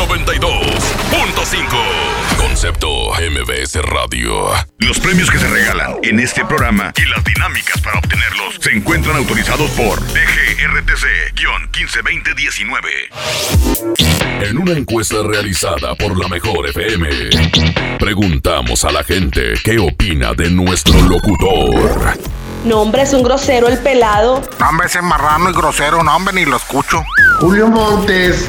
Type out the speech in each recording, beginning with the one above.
92.5. Concepto MBS Radio. Los premios que se regalan en este programa y las dinámicas para obtenerlos se encuentran autorizados por DGRTC-152019. En una encuesta realizada por la Mejor FM, preguntamos a la gente qué opina de nuestro locutor. No, hombre, es un grosero el pelado. No, hombre, ese marrano y grosero, no, hombre, ni lo escucho. Julio Montes.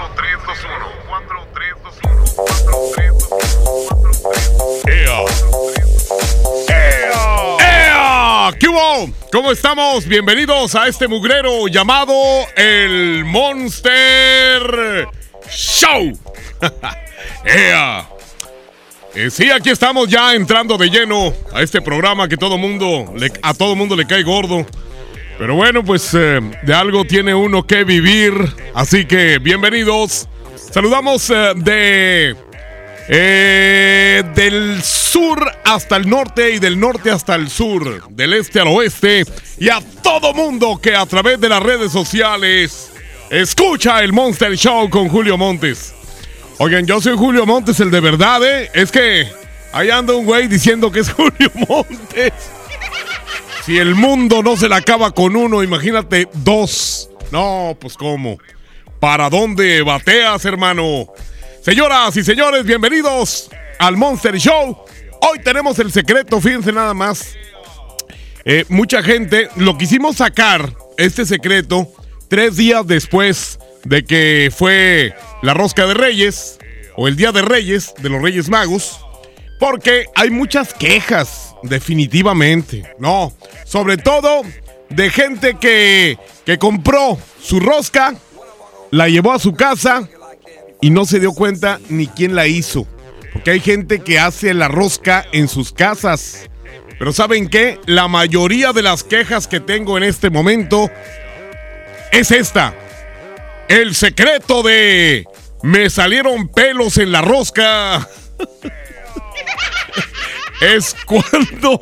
¿Qué hubo? ¿Cómo estamos? Bienvenidos a este mugrero llamado el Monster Show. ¡Ea! Eh, sí, aquí estamos ya entrando de lleno a este programa que todo mundo le- a todo mundo le cae gordo. Pero bueno, pues eh, de algo tiene uno que vivir. Así que bienvenidos. Saludamos eh, de eh, del sur hasta el norte y del norte hasta el sur, del este al oeste y a todo mundo que a través de las redes sociales escucha el Monster Show con Julio Montes. Oigan, yo soy Julio Montes, el de verdad, ¿eh? Es que ahí anda un güey diciendo que es Julio Montes. Si el mundo no se la acaba con uno, imagínate dos. No, pues cómo. ¿Para dónde bateas, hermano? Señoras y señores, bienvenidos al Monster Show. Hoy tenemos el secreto, fíjense nada más. Eh, mucha gente lo quisimos sacar, este secreto, tres días después de que fue la rosca de Reyes, o el Día de Reyes, de los Reyes Magos, porque hay muchas quejas, definitivamente. No, sobre todo de gente que, que compró su rosca, la llevó a su casa y no se dio cuenta ni quién la hizo. Porque hay gente que hace la rosca en sus casas. Pero ¿saben qué? La mayoría de las quejas que tengo en este momento es esta. El secreto de me salieron pelos en la rosca. es cuando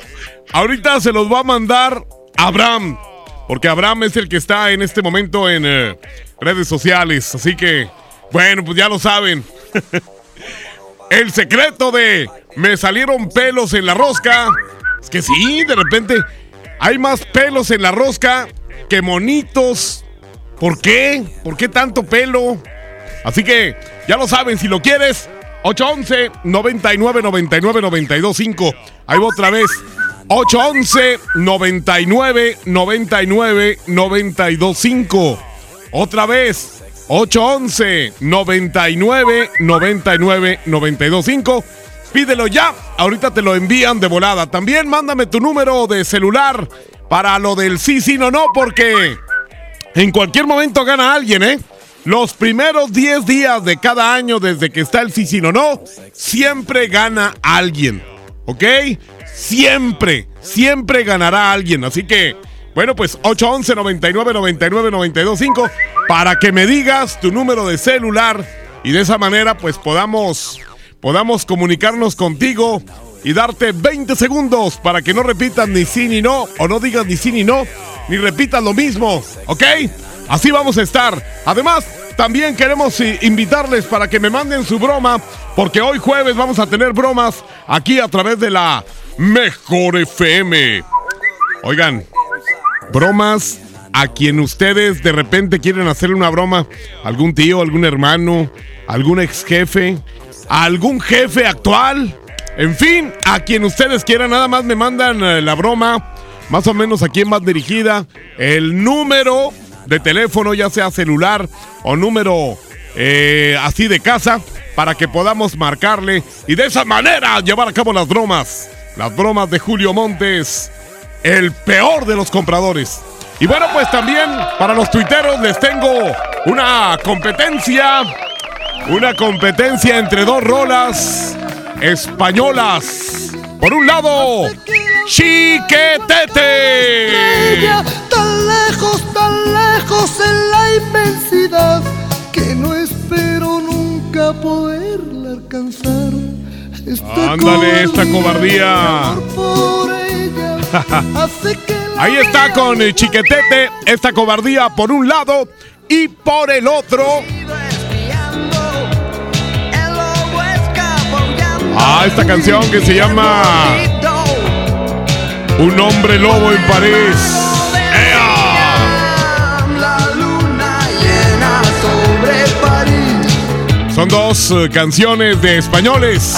ahorita se los va a mandar Abraham. Porque Abraham es el que está en este momento en eh, redes sociales. Así que, bueno, pues ya lo saben. el secreto de me salieron pelos en la rosca. Es que sí, de repente hay más pelos en la rosca que monitos. ¿Por qué? ¿Por qué tanto pelo? Así que ya lo saben, si lo quieres, 811 99 99 92 5. Ahí va otra vez. 811 99 99 92 5. Otra vez. 811 99 99 92 5. Pídelo ya. Ahorita te lo envían de volada. También mándame tu número de celular para lo del sí, sí, no, no, porque en cualquier momento gana alguien, ¿eh? Los primeros 10 días de cada año desde que está el sí, sí, no, no, siempre gana alguien, ¿ok? Siempre, siempre ganará alguien. Así que, bueno, pues 811 99 99 92 5 para que me digas tu número de celular y de esa manera pues podamos podamos comunicarnos contigo y darte 20 segundos para que no repitas ni sí ni no, o no digas ni sí ni no, ni repitas lo mismo, ¿ok? Así vamos a estar. Además, también queremos invitarles para que me manden su broma, porque hoy jueves vamos a tener bromas aquí a través de la Mejor FM. Oigan, bromas a quien ustedes de repente quieren hacerle una broma, algún tío, algún hermano, algún ex jefe, algún jefe actual, en fin, a quien ustedes quieran, nada más me mandan eh, la broma, más o menos a quién va dirigida, el número de teléfono, ya sea celular o número eh, así de casa, para que podamos marcarle y de esa manera llevar a cabo las bromas. Las bromas de Julio Montes, el peor de los compradores. Y bueno, pues también para los tuiteros les tengo una competencia. Una competencia entre dos rolas españolas. Por un lado, Chiquetete. tan lejos, tan lejos en la inmensidad que no espero nunca poderla alcanzar. Ándale, esta cobardía. Ahí está con el Chiquetete, esta cobardía por un lado y por el otro. Ah, esta canción que se llama Un hombre lobo en París. Son dos eh, canciones de españoles.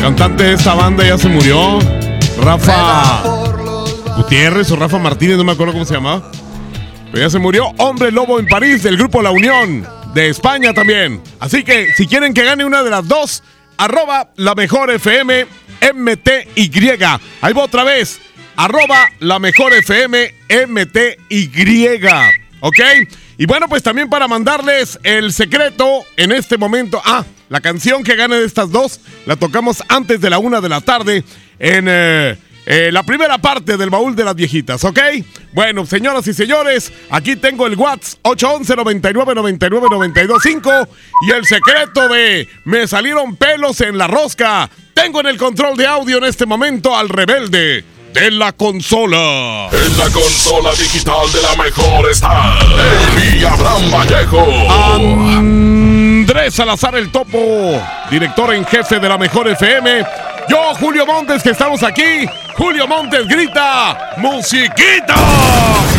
Cantante de esta banda ya se murió. Rafa Gutiérrez o Rafa Martínez, no me acuerdo cómo se llamaba. Pero ya se murió. Hombre Lobo en París del grupo La Unión. De España también. Así que si quieren que gane una de las dos, arroba la mejor FM MTY. Ahí va otra vez. Arroba la mejor FM MTY. ¿Ok? Y bueno, pues también para mandarles el secreto en este momento. Ah, la canción que gane de estas dos la tocamos antes de la una de la tarde en eh, eh, la primera parte del baúl de las viejitas, ¿ok? Bueno, señoras y señores, aquí tengo el WhatsApp 811 99 99 925 y el secreto de me salieron pelos en la rosca. Tengo en el control de audio en este momento al rebelde de la consola. En la consola digital de la mejor está el Abraham Vallejo. Andrés Salazar el Topo, director en jefe de la mejor FM. Yo, Julio Montes, que estamos aquí. Julio Montes grita, musiquita.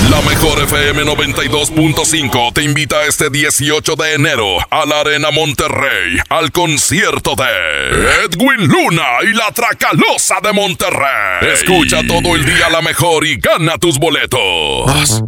La mejor FM 92.5 te invita este 18 de enero a la Arena Monterrey al concierto de Edwin Luna y la Tracalosa de Monterrey. Escucha todo el día la mejor y gana tus boletos.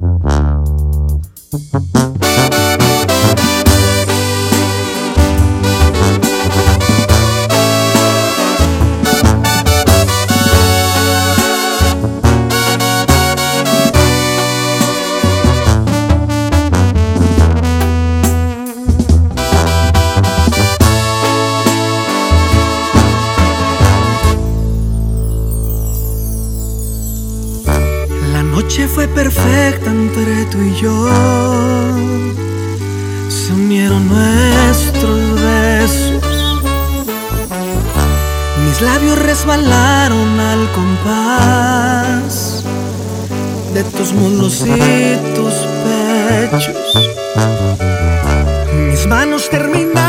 Noche fue perfecta entre tú y yo. Se unieron nuestros besos. Mis labios resbalaron al compás de tus muslos y tus pechos. Mis manos terminaron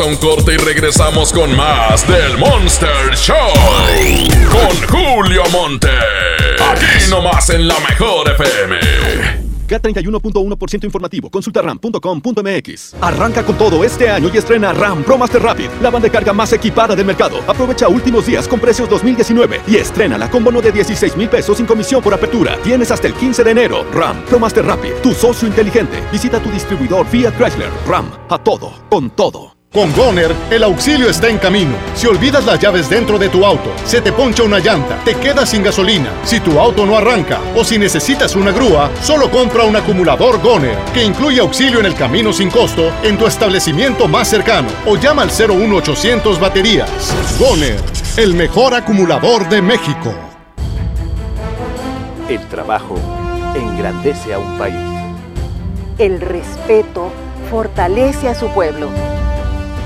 A un corte y regresamos con más del Monster Show. Con Julio Monte. Aquí nomás en la mejor FM. K31.1% informativo. Consulta ram.com.mx. Arranca con todo este año y estrena RAM Pro Master Rapid, la banda de carga más equipada del mercado. Aprovecha últimos días con precios 2019 y estrena con bono de 16 mil pesos sin comisión por apertura. Tienes hasta el 15 de enero. RAM Pro Master Rapid, tu socio inteligente. Visita tu distribuidor Fiat Chrysler. RAM, a todo, con todo. Con Goner, el auxilio está en camino. Si olvidas las llaves dentro de tu auto, se te poncha una llanta, te quedas sin gasolina, si tu auto no arranca o si necesitas una grúa, solo compra un acumulador Goner, que incluye auxilio en el camino sin costo en tu establecimiento más cercano o llama al 01800 baterías. Goner, el mejor acumulador de México. El trabajo engrandece a un país. El respeto fortalece a su pueblo.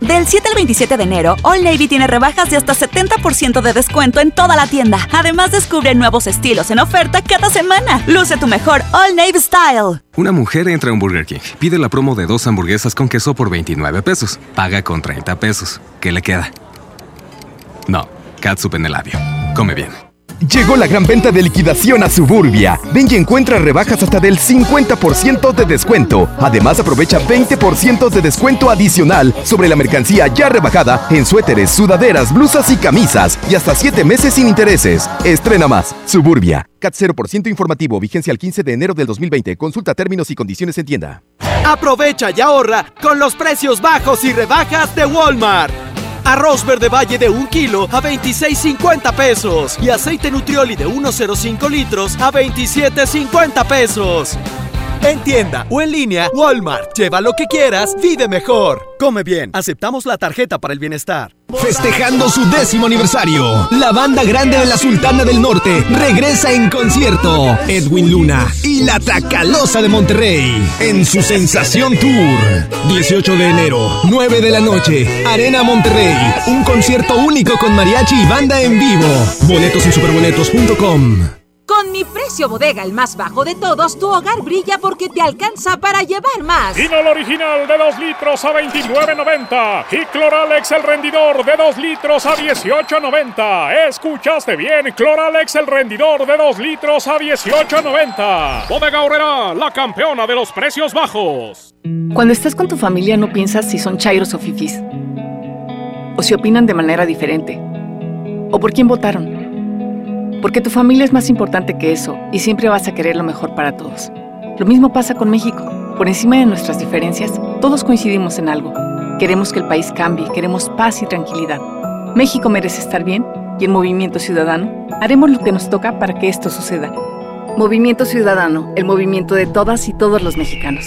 Del 7 al 27 de enero, All Navy tiene rebajas de hasta 70% de descuento en toda la tienda. Además, descubre nuevos estilos en oferta cada semana. Luce tu mejor All Navy Style. Una mujer entra a un Burger King, pide la promo de dos hamburguesas con queso por 29 pesos, paga con 30 pesos. ¿Qué le queda? No, catsup en el labio. Come bien. Llegó la gran venta de liquidación a Suburbia. Ven y encuentra rebajas hasta del 50% de descuento. Además, aprovecha 20% de descuento adicional sobre la mercancía ya rebajada en suéteres, sudaderas, blusas y camisas. Y hasta 7 meses sin intereses. Estrena más. Suburbia. CAT 0% informativo. Vigencia al 15 de enero del 2020. Consulta términos y condiciones en tienda. Aprovecha y ahorra con los precios bajos y rebajas de Walmart. Arroz verde valle de 1 kilo a 26.50 pesos. Y aceite nutrioli de 1.05 litros a 27.50 pesos. En tienda o en línea, Walmart. Lleva lo que quieras, vive mejor. Come bien. Aceptamos la tarjeta para el bienestar. Festejando su décimo aniversario, la banda grande de la Sultana del Norte regresa en concierto. Edwin Luna y la Tracalosa de Monterrey en su Sensación Tour. 18 de enero, 9 de la noche, Arena Monterrey. Un concierto único con mariachi y banda en vivo. Boletos en superboletos.com. Con mi precio bodega, el más bajo de todos, tu hogar brilla porque te alcanza para llevar más. Dinol original de 2 litros a 29.90 y Cloralex el rendidor de 2 litros a 18.90. Escuchaste bien, Cloralex el rendidor de 2 litros a 18.90. Bodega Horrera, la campeona de los precios bajos. Cuando estás con tu familia no piensas si son chairos o fifís. O si opinan de manera diferente. O por quién votaron. Porque tu familia es más importante que eso y siempre vas a querer lo mejor para todos. Lo mismo pasa con México. Por encima de nuestras diferencias, todos coincidimos en algo. Queremos que el país cambie, queremos paz y tranquilidad. México merece estar bien y en Movimiento Ciudadano haremos lo que nos toca para que esto suceda. Movimiento Ciudadano, el movimiento de todas y todos los mexicanos.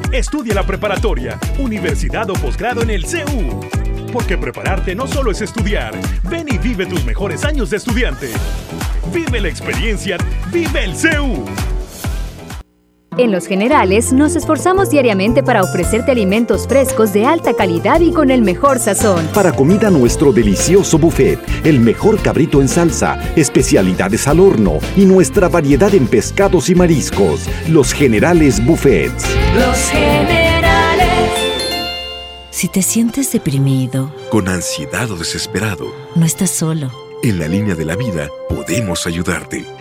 Estudia la preparatoria, universidad o posgrado en el CEU. Porque prepararte no solo es estudiar. Ven y vive tus mejores años de estudiante. Vive la experiencia. Vive el CEU. En Los Generales nos esforzamos diariamente para ofrecerte alimentos frescos de alta calidad y con el mejor sazón. Para comida nuestro delicioso buffet, el mejor cabrito en salsa, especialidades al horno y nuestra variedad en pescados y mariscos. Los Generales Buffets. Los Generales. Si te sientes deprimido, con ansiedad o desesperado, no estás solo. En la línea de la vida podemos ayudarte.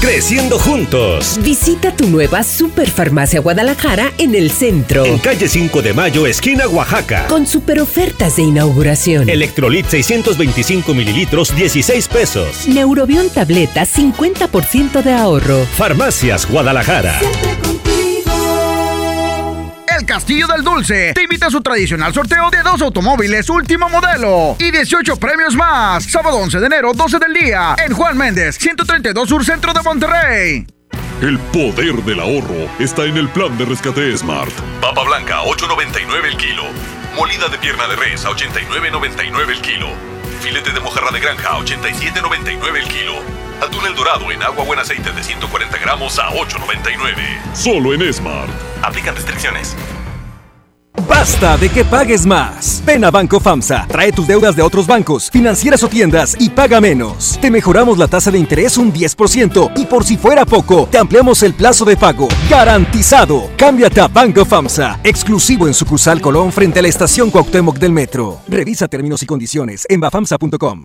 Creciendo juntos. Visita tu nueva Superfarmacia Guadalajara en el centro. En calle 5 de Mayo, esquina Oaxaca. Con super ofertas de inauguración. Electrolit 625 mililitros, 16 pesos. Neurobión tableta, 50% de ahorro. Farmacias Guadalajara. El Castillo del Dulce te invita a su tradicional sorteo de dos automóviles último modelo y 18 premios más. Sábado 11 de enero, 12 del día, en Juan Méndez, 132 Sur Centro de Monterrey. El poder del ahorro está en el plan de rescate Smart. Papa blanca, 8.99 el kilo. Molida de pierna de res, a 89.99 el kilo. Filete de mojarra de granja, a 87.99 el kilo. Atún el dorado en agua buen aceite de 140 gramos a 8.99. Solo en Smart. Aplican restricciones. Basta de que pagues más. Ven a Banco FAMSA, trae tus deudas de otros bancos, financieras o tiendas y paga menos. Te mejoramos la tasa de interés un 10% y por si fuera poco, te ampliamos el plazo de pago. Garantizado. Cámbiate a Banco FAMSA, exclusivo en sucursal Colón frente a la estación Cuauhtémoc del Metro. Revisa términos y condiciones en bafamsa.com.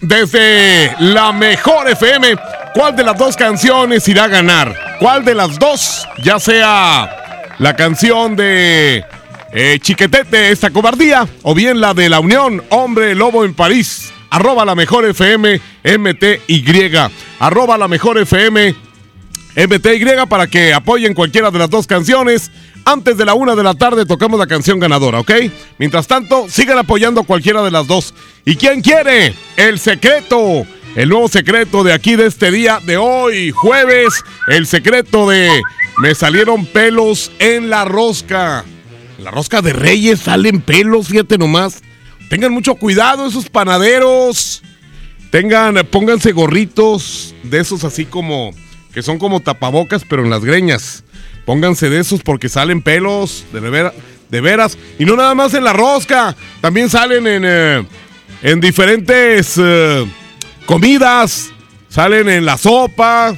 Desde la mejor FM. ¿Cuál de las dos canciones irá a ganar? ¿Cuál de las dos? Ya sea la canción de eh, Chiquetete, esta cobardía, o bien la de la Unión, Hombre Lobo en París. Arroba la mejor FM MTY. Arroba la mejor FM MTY para que apoyen cualquiera de las dos canciones. Antes de la una de la tarde tocamos la canción ganadora, ¿ok? Mientras tanto, sigan apoyando cualquiera de las dos. ¿Y quién quiere? El secreto. El nuevo secreto de aquí de este día de hoy, jueves. El secreto de me salieron pelos en la rosca. La rosca de Reyes salen pelos, fíjate nomás. Tengan mucho cuidado esos panaderos. Tengan, pónganse gorritos de esos así como que son como tapabocas, pero en las greñas. Pónganse de esos porque salen pelos, de, de veras. Y no nada más en la rosca, también salen en, eh, en diferentes eh, comidas. Salen en la sopa,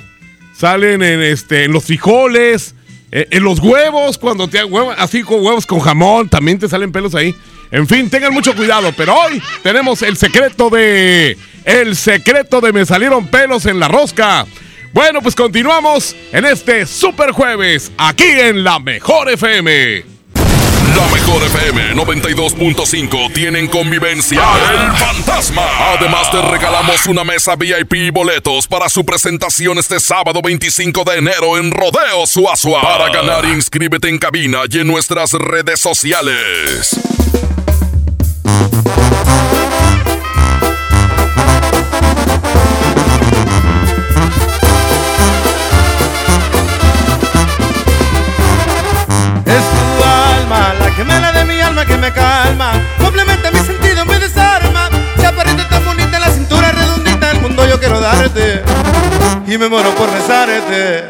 salen en, este, en los frijoles, eh, en los huevos, cuando te huevos, así con huevos con jamón, también te salen pelos ahí. En fin, tengan mucho cuidado, pero hoy tenemos el secreto de... El secreto de me salieron pelos en la rosca. Bueno, pues continuamos en este super jueves, aquí en la Mejor FM. La mejor FM 92.5 tienen convivencia El Fantasma. Además te regalamos una mesa VIP y boletos para su presentación este sábado 25 de enero en Rodeo Suazua. Para ganar inscríbete en cabina y en nuestras redes sociales. Y me muero por besarte.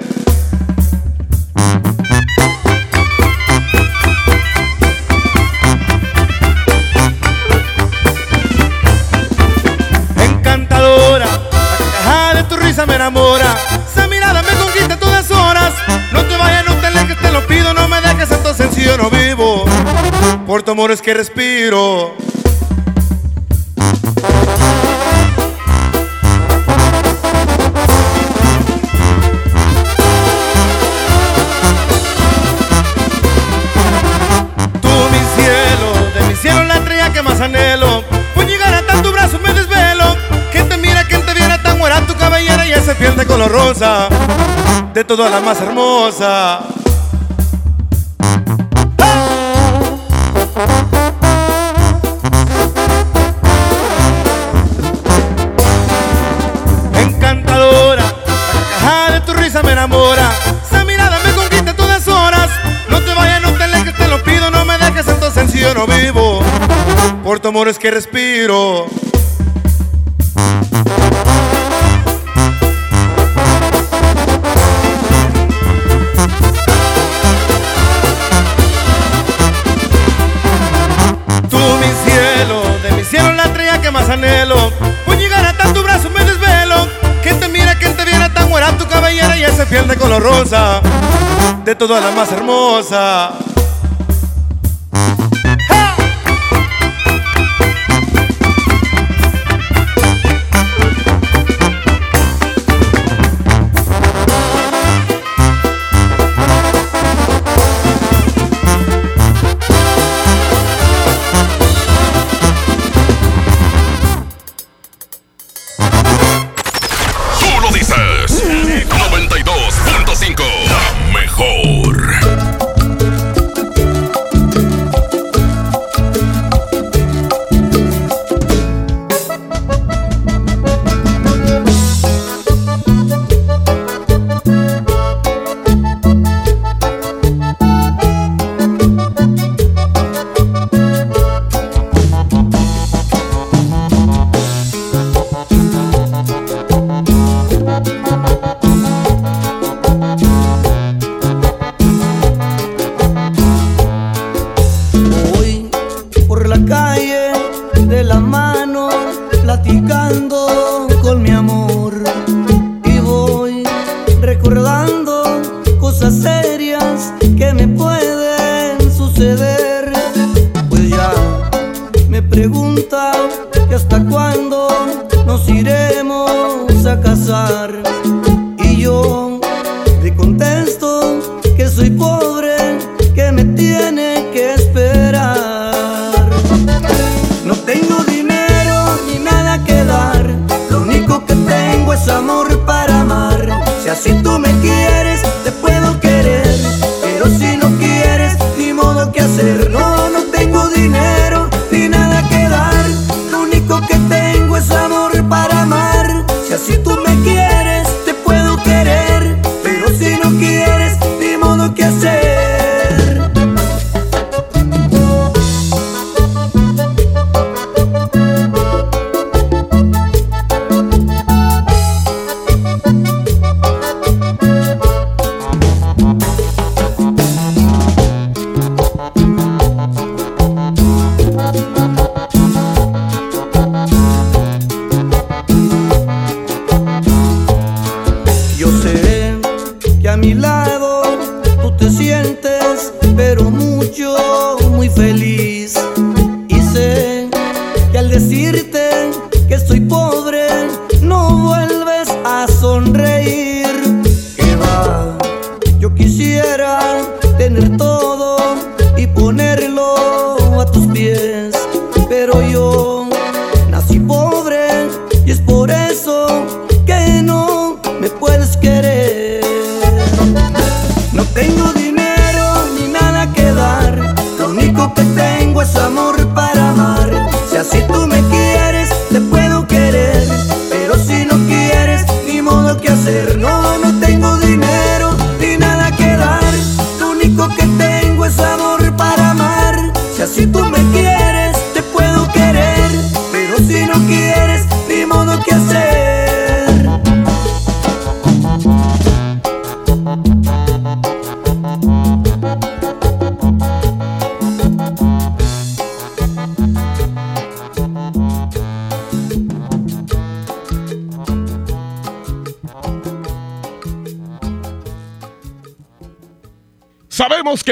Encantadora, la de tu risa me enamora. Esa mirada me conquista todas horas. No te vayas, no te alejes, te lo pido, no me dejes tanto sencillo, no vivo. Por tu amor es que respiro. Más anhelo. Por llegar a tanto brazo me desvelo. Quien te mira, quien te viera tan buena tu cabellera y ese piel de color rosa. De todas la más hermosa. Encantadora, la carcajada de tu risa me enamora. Esa mirada me conquista todas horas. No te vayas, no te alejes, te lo pido, no me dejes tanto sencillo, no vivo por tu amor es que respiro. Tú mi cielo, de mi cielo la estrella que más anhelo. Por llegar hasta tu brazo me desvelo. Que te mira, que te viera tan buena tu cabellera y ese piel de color rosa. De toda la más hermosa.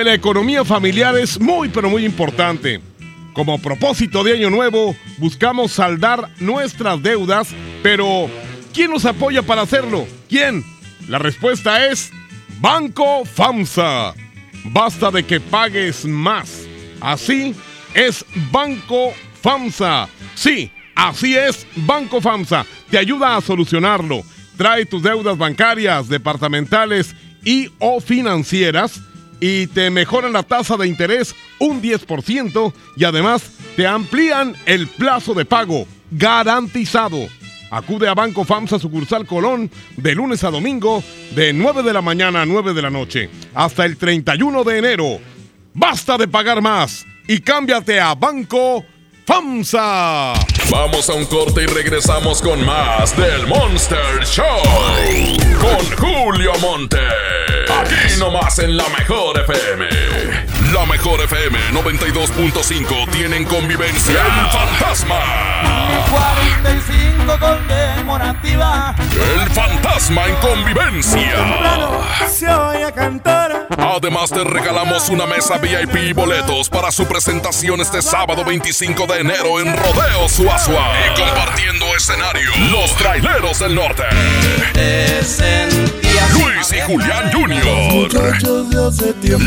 La economía familiar es muy pero muy importante. Como propósito de año nuevo, buscamos saldar nuestras deudas, pero ¿quién nos apoya para hacerlo? ¿Quién? La respuesta es Banco FAMSA. Basta de que pagues más. Así es Banco FAMSA. Sí, así es Banco FAMSA. Te ayuda a solucionarlo. Trae tus deudas bancarias, departamentales y o financieras y te mejoran la tasa de interés un 10% y además te amplían el plazo de pago garantizado. Acude a Banco FAMSA sucursal Colón de lunes a domingo de 9 de la mañana a 9 de la noche hasta el 31 de enero. Basta de pagar más y cámbiate a Banco FAMSA. Vamos a un corte y regresamos con más del Monster Show. Con Julio Monte. Aquí nomás en la mejor FM. La mejor FM 92.5 tienen convivencia El Fantasma. 45 conmemorativa. El Fantasma en convivencia. Se oye cantar. Además te regalamos una mesa VIP y boletos para su presentación este sábado 25 de enero en Rodeo Suazua. Y compartiendo escenario, los traileros del norte. Luis y Julián Jr.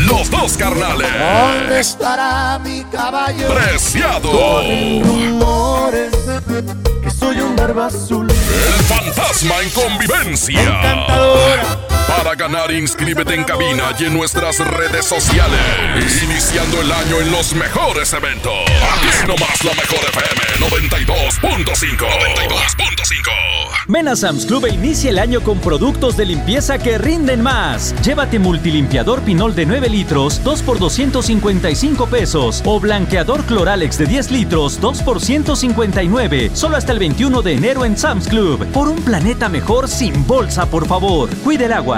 Los dos carnales. ¿Dónde estará mi caballo? Preciado. Corren rumores que soy un barba azul. El fantasma en convivencia. Encantadora. Para ganar, inscríbete en cabina y en nuestras redes sociales. Iniciando el año en los mejores eventos. Aquí nomás la mejor FM 92.5. 92.5. Ven a Sam's Club e inicia el año con productos de limpieza que rinden más. Llévate multilimpiador Pinol de 9 litros, 2 por 255 pesos. O blanqueador Cloralex de 10 litros, 2 por 159. Solo hasta el 21 de enero en Sam's Club. Por un planeta mejor sin bolsa, por favor. Cuide el agua,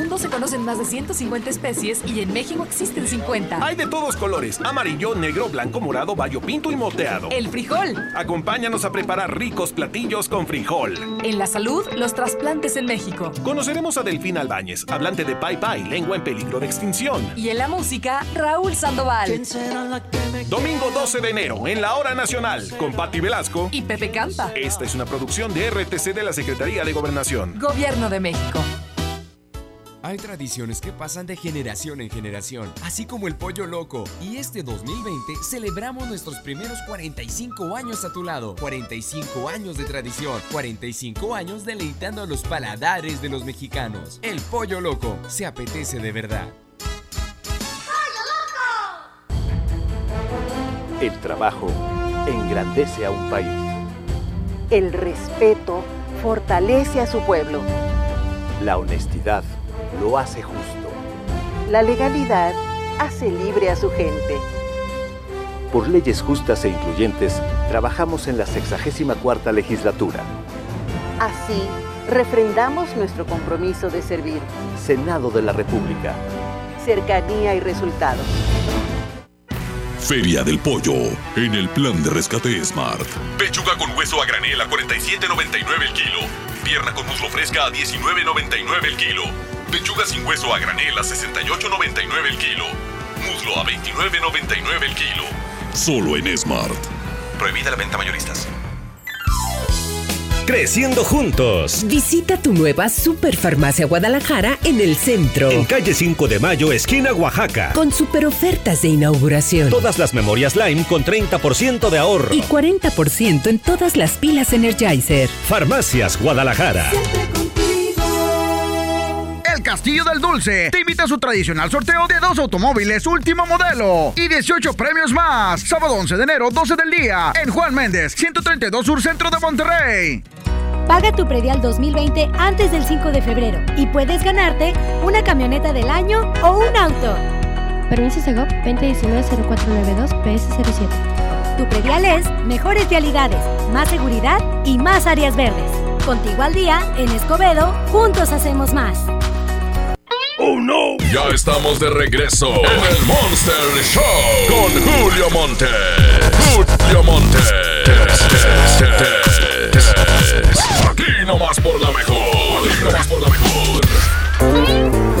mundo se conocen más de 150 especies y en México existen 50. Hay de todos colores: amarillo, negro, blanco, morado, bayo pinto y moteado. El frijol. Acompáñanos a preparar ricos platillos con frijol. En la salud, los trasplantes en México. Conoceremos a Delfín Albáñez, hablante de Pai Pai, lengua en peligro de extinción. Y en la música, Raúl Sandoval. Domingo 12 de enero, en la Hora Nacional, con Patti Velasco y Pepe Campa. Esta es una producción de RTC de la Secretaría de Gobernación. Gobierno de México. Hay tradiciones que pasan de generación en generación, así como el pollo loco. Y este 2020 celebramos nuestros primeros 45 años a tu lado. 45 años de tradición, 45 años deleitando a los paladares de los mexicanos. El pollo loco se apetece de verdad. El trabajo engrandece a un país. El respeto fortalece a su pueblo. La honestidad lo hace justo. La legalidad hace libre a su gente. Por leyes justas e incluyentes, trabajamos en la 64 legislatura. Así, refrendamos nuestro compromiso de servir. Senado de la República. Cercanía y resultados. Feria del Pollo, en el plan de rescate Smart. Pechuga con hueso a granel a 47.99 el kilo. Pierna con muslo fresca a 19.99 el kilo. Pechuga sin hueso a granel a 68.99 el kilo. Muslo a 29.99 el kilo. Solo en Smart. Prohibida la venta mayoristas. Creciendo juntos. Visita tu nueva Superfarmacia Guadalajara en el centro. En calle 5 de Mayo, esquina Oaxaca. Con super ofertas de inauguración. Todas las memorias Lime con 30% de ahorro. Y 40% en todas las pilas Energizer. Farmacias Guadalajara. Castillo del Dulce te invita a su tradicional sorteo de dos automóviles último modelo y 18 premios más. Sábado 11 de enero, 12 del día, en Juan Méndez, 132 Sur Centro de Monterrey. Paga tu predial 2020 antes del 5 de febrero y puedes ganarte una camioneta del año o un auto. Permiso Segov 2019-0492 PS07. Tu predial es mejores vialidades, más seguridad y más áreas verdes. Contigo al día, en Escobedo, juntos hacemos más. ¡Oh no! Ya estamos de regreso en el Monster Show con Julio Monte. Julio Monte. Aquí nomás por la mejor. Aquí nomás por la mejor.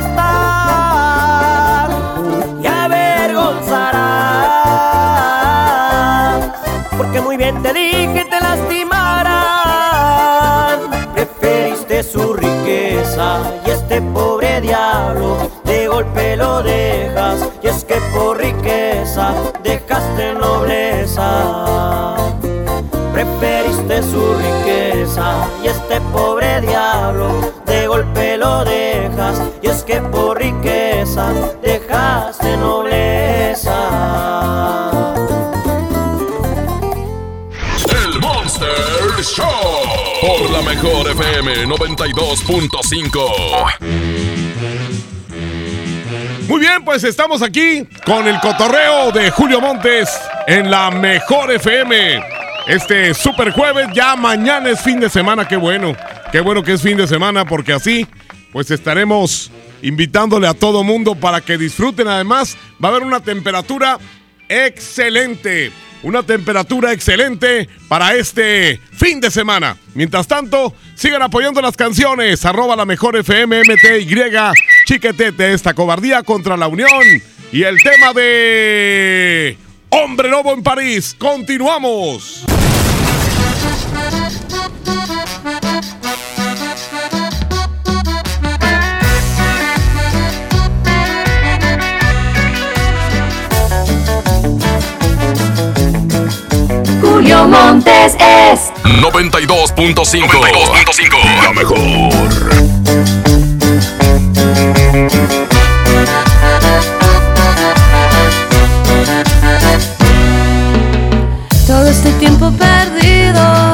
te dije te lastimarán. Preferiste su riqueza y este pobre diablo de golpe lo dejas. Y es que por riqueza dejaste nobleza. Preferiste su riqueza y este pobre diablo de golpe lo dejas. Y es que por riqueza dejaste nobleza. Show. Por la mejor FM 92.5. Muy bien, pues estamos aquí con el cotorreo de Julio Montes en la mejor FM. Este super jueves, ya mañana es fin de semana, qué bueno. Qué bueno que es fin de semana porque así pues estaremos invitándole a todo mundo para que disfruten. Además, va a haber una temperatura excelente. Una temperatura excelente para este fin de semana. Mientras tanto, sigan apoyando las canciones. Arroba la mejor FM, MTY, chiquetete, esta cobardía contra la unión. Y el tema de Hombre Lobo en París. Continuamos. Montes es 92.5. 92.5. La mejor. Todo este tiempo perdido,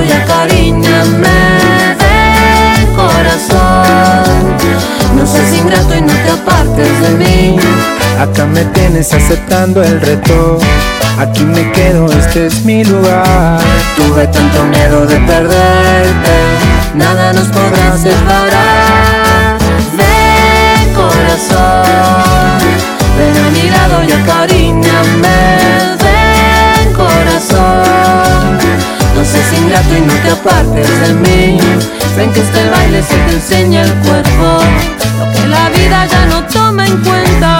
A mi lado y acariñame. Ven corazón, no seas ingrato y no te apartes de mí. Acá me tienes aceptando el reto. Aquí me quedo, este es mi lugar. Tuve tanto miedo de perderte, nada nos podrá separar. Enseña el cuerpo, lo que la vida ya no toma en cuenta.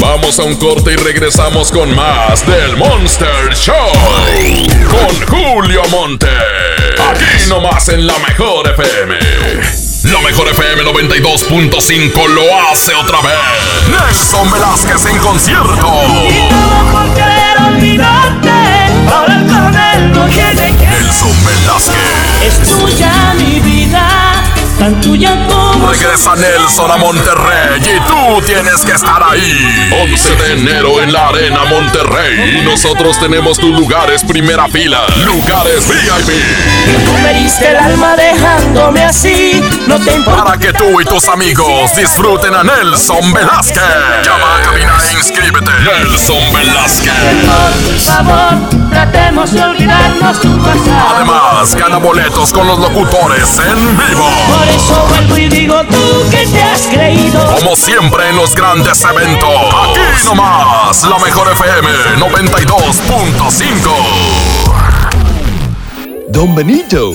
Vamos a un corte y regresamos con más del Monster Show. Con Julio Monte. Aquí nomás en la mejor FM. La mejor FM 92.5 lo hace otra vez. Nelson Velázquez en concierto. Y por querer olvidarte. Ahora no tiene que. Nelson Velázquez. Es tuya mi vida. Tan tuya como. Regresa Nelson a Monterrey y tú tienes que estar ahí. 11 de enero en la Arena Monterrey. Y nosotros tenemos tus lugares primera fila. Lugares VIP. Tú me diste el alma dejándome así. No te importa. Para que tú y tus amigos disfruten a Nelson Velázquez. Llama a cabina e inscríbete. Nelson Velázquez. Por favor, tratemos de olvidarnos tu pasado. Además, gana boletos con los locutores en vivo. Por eso vuelvo y digo tú que te has creído. Como siempre en los grandes eventos. Aquí nomás, la mejor FM 92.5. Don Benito,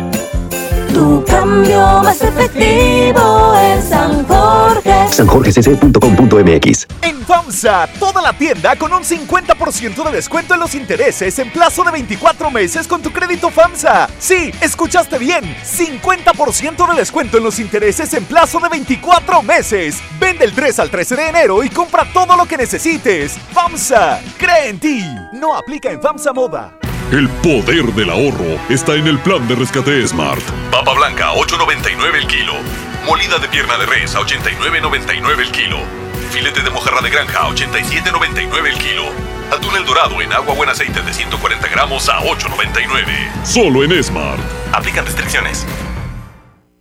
Tu cambio más efectivo en San Jorge. sanjorgecc.com.mx En FAMSA, toda la tienda con un 50% de descuento en los intereses en plazo de 24 meses con tu crédito FAMSA. Sí, escuchaste bien, 50% de descuento en los intereses en plazo de 24 meses. Vende el 3 al 13 de enero y compra todo lo que necesites. FAMSA, cree en ti. No aplica en FAMSA Moda. El poder del ahorro está en el plan de rescate Smart. Papa blanca, 8.99 el kilo. Molida de pierna de res, a 89.99 el kilo. Filete de mojarra de granja, a 87.99 el kilo. Atún el dorado en agua buen aceite de 140 gramos a 8.99. Solo en Smart. Aplican restricciones.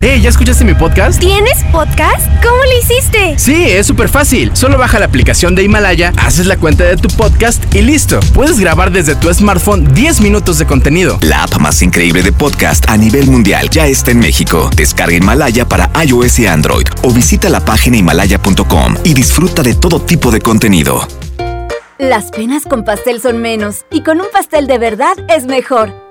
Hey, ¿ya escuchaste mi podcast? ¿Tienes podcast? ¿Cómo lo hiciste? Sí, es súper fácil. Solo baja la aplicación de Himalaya, haces la cuenta de tu podcast y listo. Puedes grabar desde tu smartphone 10 minutos de contenido. La app más increíble de podcast a nivel mundial ya está en México. Descarga Himalaya para iOS y Android o visita la página himalaya.com y disfruta de todo tipo de contenido. Las penas con pastel son menos y con un pastel de verdad es mejor.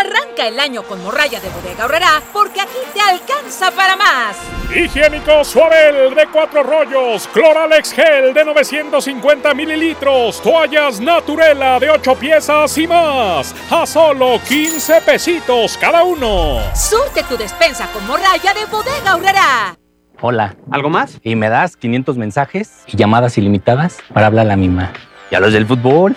Arranca el año con morralla de bodega horrera porque aquí te alcanza para más. Higiénico Suabel de cuatro rollos, Cloralex Gel de 950 mililitros, toallas Naturela de 8 piezas y más. A solo 15 pesitos cada uno. Surte tu despensa con morralla de bodega horrera. Hola. ¿Algo más? Y me das 500 mensajes y llamadas ilimitadas para hablar a la misma. ¿Y a los del fútbol?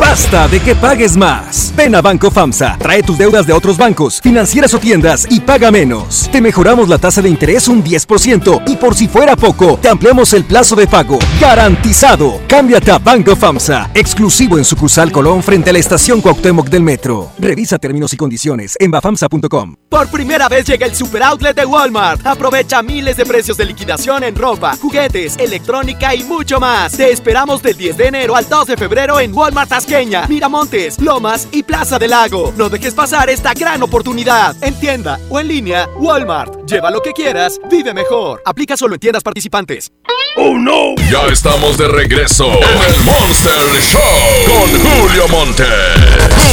Basta de que pagues más. Ven a Banco FAMSA. Trae tus deudas de otros bancos, financieras o tiendas y paga menos. Te mejoramos la tasa de interés un 10% y por si fuera poco, te ampliamos el plazo de pago. Garantizado. Cámbiate a Banco FAMSA. Exclusivo en sucursal Colón frente a la estación Cuauhtémoc del Metro. Revisa términos y condiciones en bafamsa.com. Por primera vez llega el super outlet de Walmart. Aprovecha miles de precios de liquidación en ropa, juguetes, electrónica y mucho más. Te esperamos del 10 de enero al 2 de febrero en Walmart Tasqueña. Miramontes, Lomas y Plaza del Lago. No dejes pasar esta gran oportunidad. En tienda o en línea, Walmart. Lleva lo que quieras, vive mejor. Aplica solo en tiendas participantes. ¡Oh no! Ya estamos de regreso en el Monster Show con Julio Monte.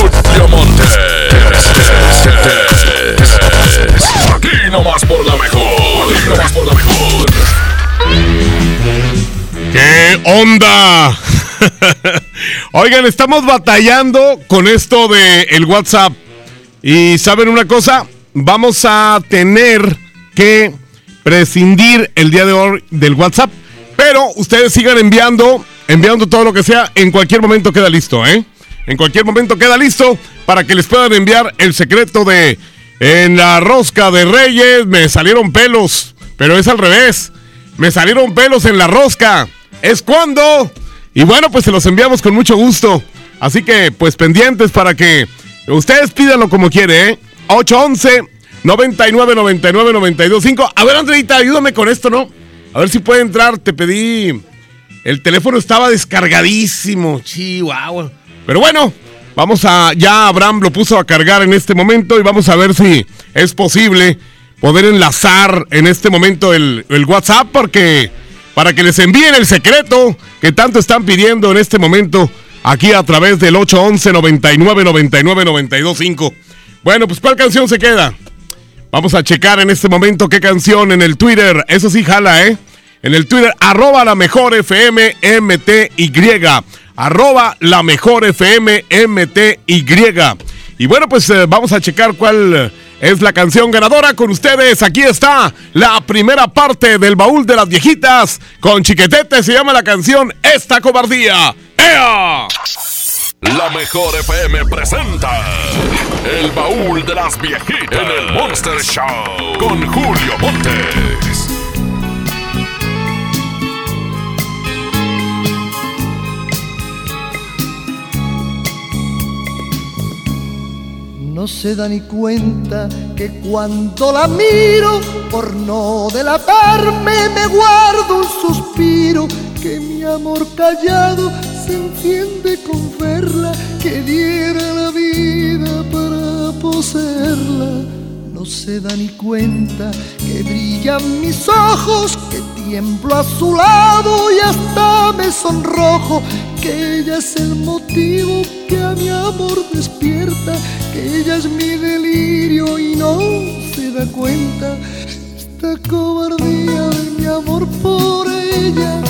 Julio Monte. Aquí nomás por la mejor. Aquí nomás por la mejor. ¿Qué onda? Oigan, estamos batallando con esto de el WhatsApp. Y saben una cosa, vamos a tener que prescindir el día de hoy del WhatsApp. Pero ustedes sigan enviando, enviando todo lo que sea. En cualquier momento queda listo, ¿eh? En cualquier momento queda listo para que les puedan enviar el secreto de en la rosca de Reyes me salieron pelos, pero es al revés. Me salieron pelos en la rosca. ¿Es cuando? Y bueno, pues se los enviamos con mucho gusto. Así que, pues pendientes para que ustedes pídanlo como quiere, ¿eh? 811 99 99 92 5. A ver, Andreita, ayúdame con esto, ¿no? A ver si puede entrar. Te pedí. El teléfono estaba descargadísimo. Chihuahua. Pero bueno, vamos a. Ya Abraham lo puso a cargar en este momento y vamos a ver si es posible poder enlazar en este momento el, el WhatsApp porque para que les envíen el secreto que tanto están pidiendo en este momento aquí a través del 811 99 99 92 5. Bueno, pues ¿cuál canción se queda? Vamos a checar en este momento qué canción en el Twitter. Eso sí jala, ¿eh? En el Twitter, arroba la mejor FM MTY. Arroba la mejor FM MTY. Y bueno, pues eh, vamos a checar cuál es la canción ganadora con ustedes. Aquí está la primera parte del baúl de las viejitas. Con Chiquetete se llama la canción Esta cobardía. ¡Ea! La mejor FM presenta El baúl de las viejitas en el Monster Show con Julio Montes. No se da ni cuenta que cuando la miro, por no delatarme, me guardo un suspiro, que mi amor callado se enciende con verla, que diera la vida para poseerla. No se da ni cuenta que brillan mis ojos, que tiemblo a su lado y hasta me sonrojo, que ella es el motivo que a mi amor despierta, que ella es mi delirio y no se da cuenta. Esta cobardía de mi amor por ella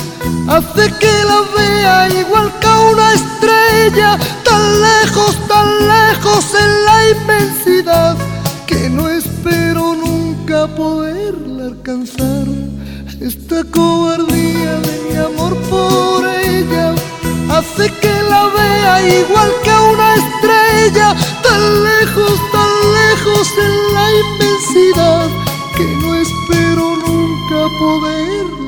hace que la vea igual que a una estrella, tan lejos, tan lejos en la inmensidad, que no espero nunca poderla alcanzar. Esta cobardía de mi amor por ella hace que la vea igual que una estrella, tan lejos, tan lejos en la inmensidad, que no espero nunca poderla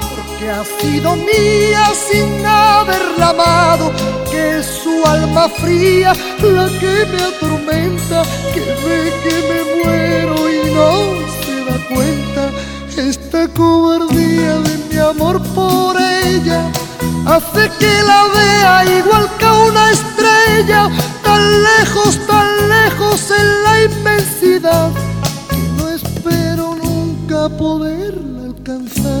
porque ha sido mía sin haberla amado, que es su alma fría la que me atormenta, que ve que me muero y no se da cuenta. Esta cobardía de mi amor por ella hace que la vea igual que una estrella, tan lejos, tan lejos en la inmensidad, que no espero nunca poderla alcanzar.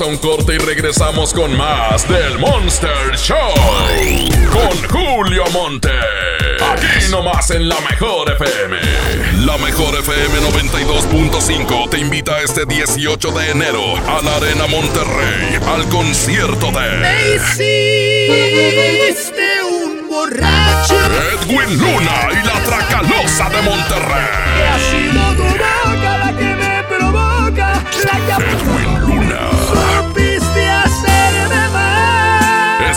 Vamos a un corte y regresamos con más del Monster Show. Con Julio Monte. Aquí nomás en la mejor FM. La mejor FM 92.5 te invita este 18 de enero a la Arena Monterrey al concierto Me de hiciste un borracho. Edwin Luna y la Tracalosa de Monterrey. Que ha sido tu boca la que me provoca. La que Edwin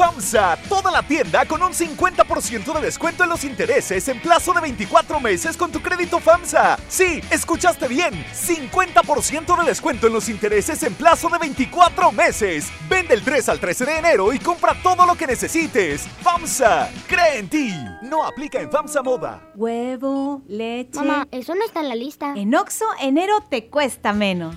FAMSA, toda la tienda con un 50% de descuento en los intereses en plazo de 24 meses con tu crédito FAMSA. Sí, escuchaste bien, 50% de descuento en los intereses en plazo de 24 meses. Vende el 3 al 13 de enero y compra todo lo que necesites. FAMSA, cree en ti. No aplica en FAMSA Moda. Huevo, leche. Mamá, eso no está en la lista. En Oxo, enero te cuesta menos.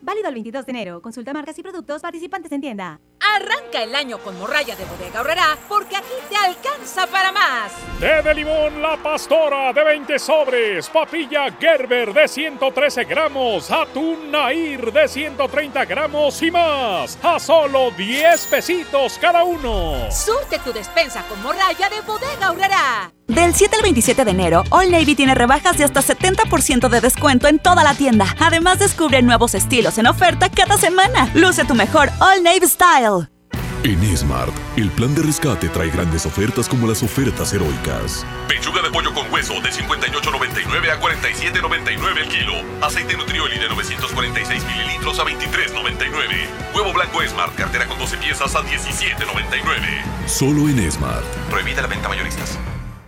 Válido el 22 de enero. Consulta marcas y productos participantes en tienda. Arranca el año con morralla de bodega ahorrará porque aquí te alcanza para más. Té de limón La Pastora de 20 sobres, papilla Gerber de 113 gramos, atún Nair de 130 gramos y más. A solo 10 pesitos cada uno. Surte tu despensa con morralla de bodega ahorrará. Del 7 al 27 de enero, All Navy tiene rebajas de hasta 70% de descuento en toda la tienda. Además, descubre nuevos estilos en oferta cada semana. Luce tu mejor All Navy Style. En Smart, el plan de rescate trae grandes ofertas como las ofertas heroicas. Pechuga de pollo con hueso de 58.99 a 47.99 el kilo. Aceite Nutrioli de 946 mililitros a 23.99. Huevo blanco Smart, cartera con 12 piezas a 17.99. Solo en Smart. Prohibida la venta mayoristas.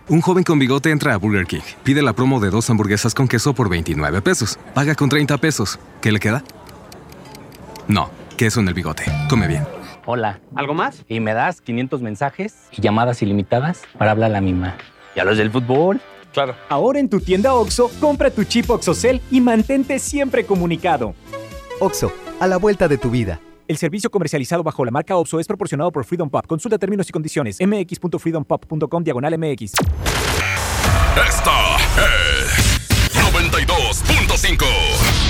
Un joven con bigote entra a Burger King. Pide la promo de dos hamburguesas con queso por 29 pesos. Paga con 30 pesos. ¿Qué le queda? No, queso en el bigote. Come bien. Hola. ¿Algo más? Y me das 500 mensajes y llamadas ilimitadas para hablar a la misma. ¿Y a los del fútbol? Claro. Ahora en tu tienda OXO, compra tu chip OXOCEL y mantente siempre comunicado. OXO, a la vuelta de tu vida. El servicio comercializado bajo la marca OPSO es proporcionado por Freedom Pop. Consulta términos y condiciones. mx.freedompop.com diagonal mx. Esta es 92.5.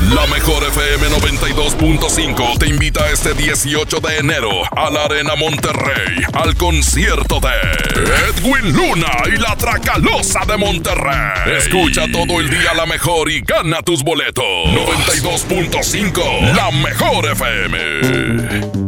La mejor FM 92.5 te invita este 18 de enero a la Arena Monterrey al concierto de Edwin Luna y la Tracalosa de Monterrey. Escucha todo el día la mejor y gana tus boletos. 92.5 La mejor FM.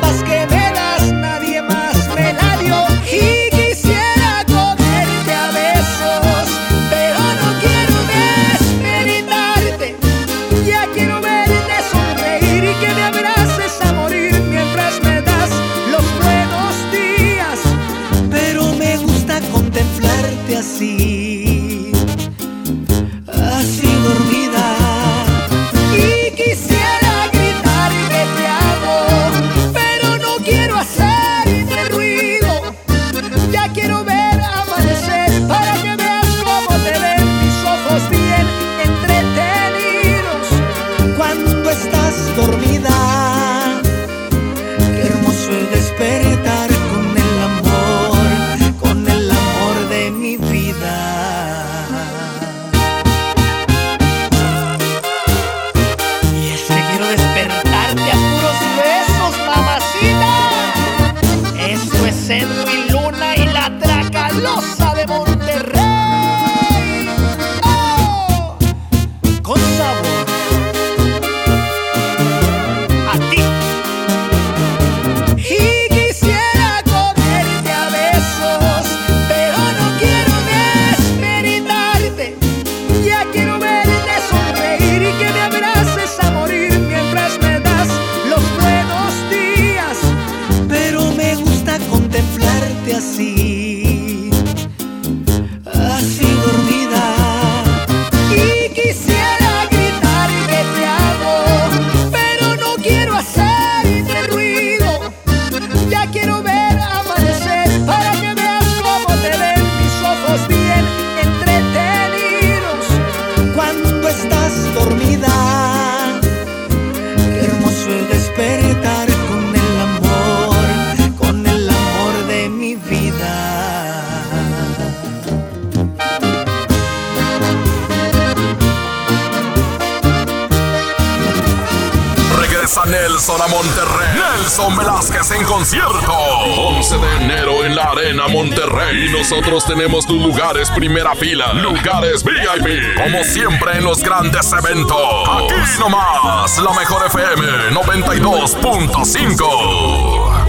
primera fila, lugares VIP, como siempre en los grandes eventos. Aquí nomás, la mejor FM 92.5.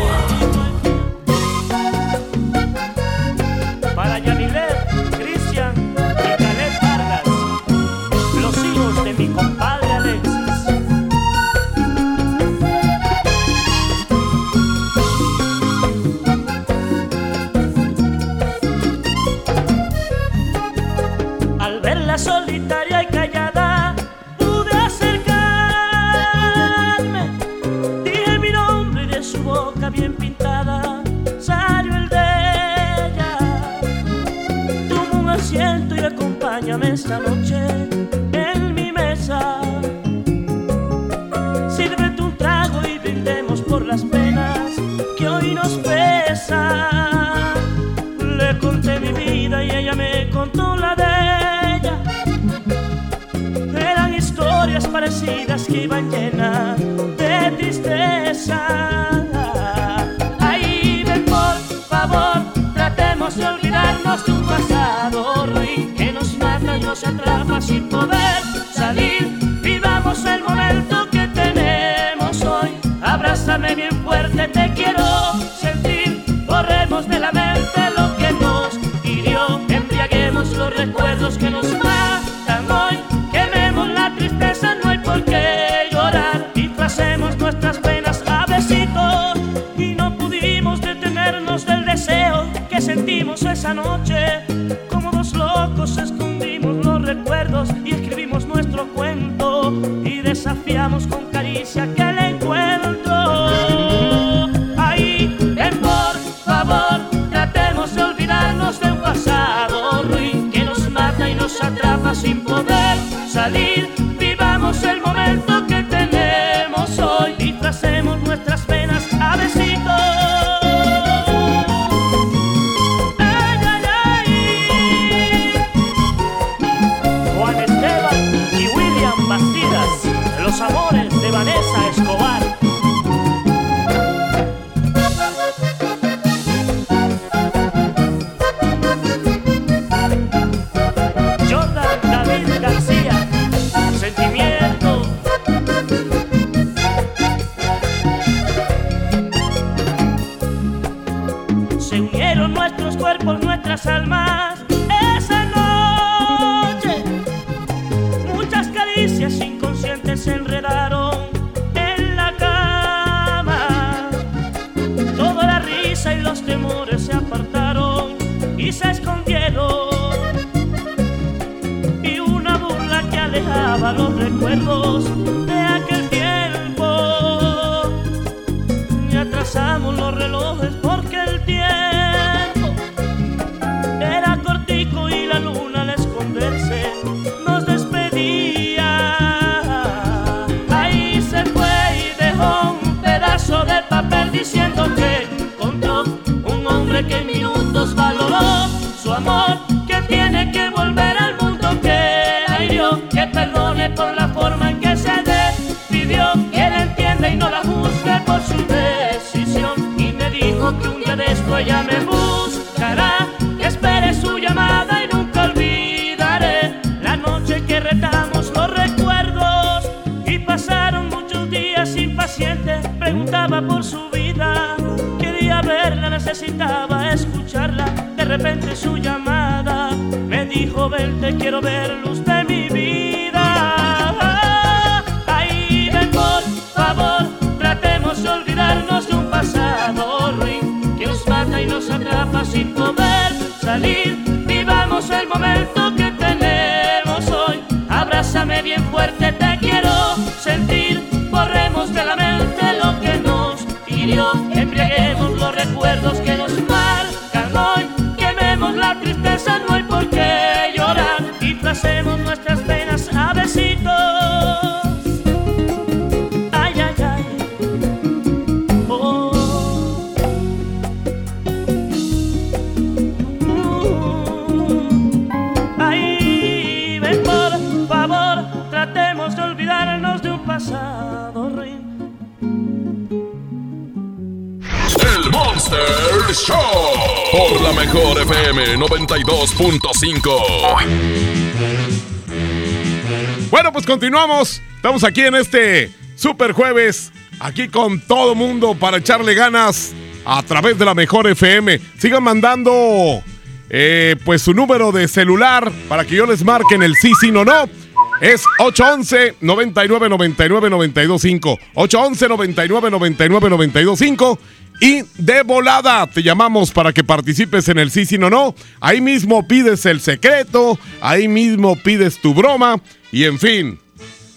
sin poder salir. Vivamos el momento que tenemos hoy. Abrázame bien fuerte. Mejor FM 92.5. Bueno, pues continuamos. Estamos aquí en este super jueves. Aquí con todo mundo para echarle ganas a través de la mejor FM. Sigan mandando eh, pues su número de celular para que yo les marque en el sí, sí, no, no. Es 811 99 99 925. 811 99 99 925. Y de volada te llamamos para que participes en el sí, sí, no, no. Ahí mismo pides el secreto, ahí mismo pides tu broma y en fin.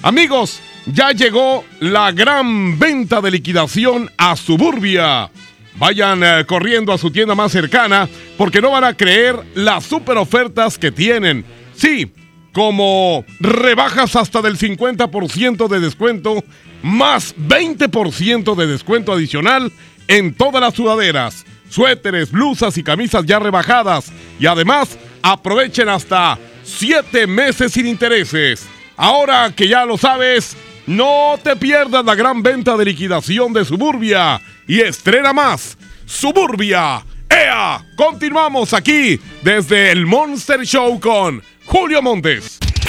Amigos, ya llegó la gran venta de liquidación a Suburbia. Vayan eh, corriendo a su tienda más cercana porque no van a creer las super ofertas que tienen. Sí, como rebajas hasta del 50% de descuento, más 20% de descuento adicional en todas las sudaderas, suéteres, blusas y camisas ya rebajadas. Y además, aprovechen hasta 7 meses sin intereses. Ahora que ya lo sabes, no te pierdas la gran venta de liquidación de Suburbia y estrena más. Suburbia. ¡Ea! Continuamos aquí desde el Monster Show con Julio Montes.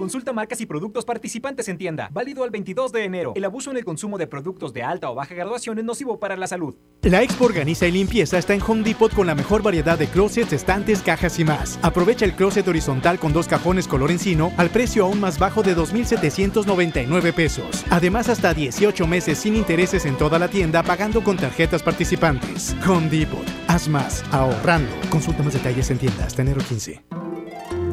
Consulta marcas y productos participantes en tienda. Válido al 22 de enero. El abuso en el consumo de productos de alta o baja graduación es nocivo para la salud. La Expo Organiza y Limpieza está en Home Depot con la mejor variedad de closets, estantes, cajas y más. Aprovecha el closet horizontal con dos cajones color encino al precio aún más bajo de 2.799 pesos. Además, hasta 18 meses sin intereses en toda la tienda pagando con tarjetas participantes. Home Depot. Haz más, ahorrando. Consulta más detalles en tienda hasta enero 15.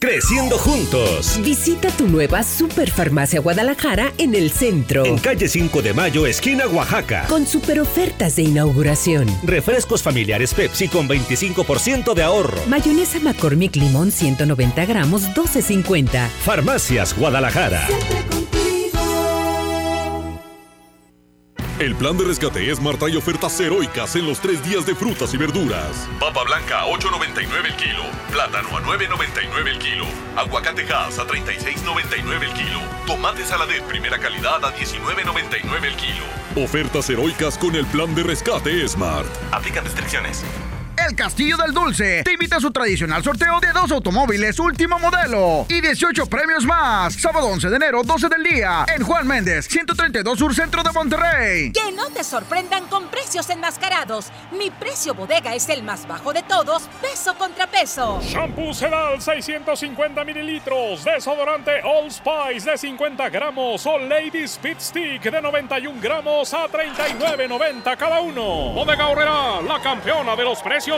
Creciendo juntos. Visita tu nueva Superfarmacia Guadalajara en el centro. En calle 5 de Mayo, esquina Oaxaca. Con super ofertas de inauguración. Refrescos familiares Pepsi con 25% de ahorro. Mayonesa McCormick Limón 190 gramos 12.50. Farmacias Guadalajara. El plan de rescate Smart trae ofertas heroicas en los tres días de frutas y verduras. Papa blanca a 8.99 el kilo. Plátano a 9.99 el kilo. Aguacate Hass a 36.99 el kilo. Tomate saladet primera calidad a 19.99 el kilo. Ofertas heroicas con el plan de rescate Smart. Aplican restricciones. El Castillo del Dulce te invita a su tradicional sorteo de dos automóviles último modelo y 18 premios más. Sábado 11 de enero, 12 del día, en Juan Méndez, 132 Sur Centro de Monterrey. Que no te sorprendan con precios enmascarados. Mi precio bodega es el más bajo de todos, peso contra peso. Shampoo Sedal 650 mililitros, desodorante All Spice de 50 gramos o Lady Speed Stick de 91 gramos a 39.90 cada uno. Bodega Horrera, la campeona de los precios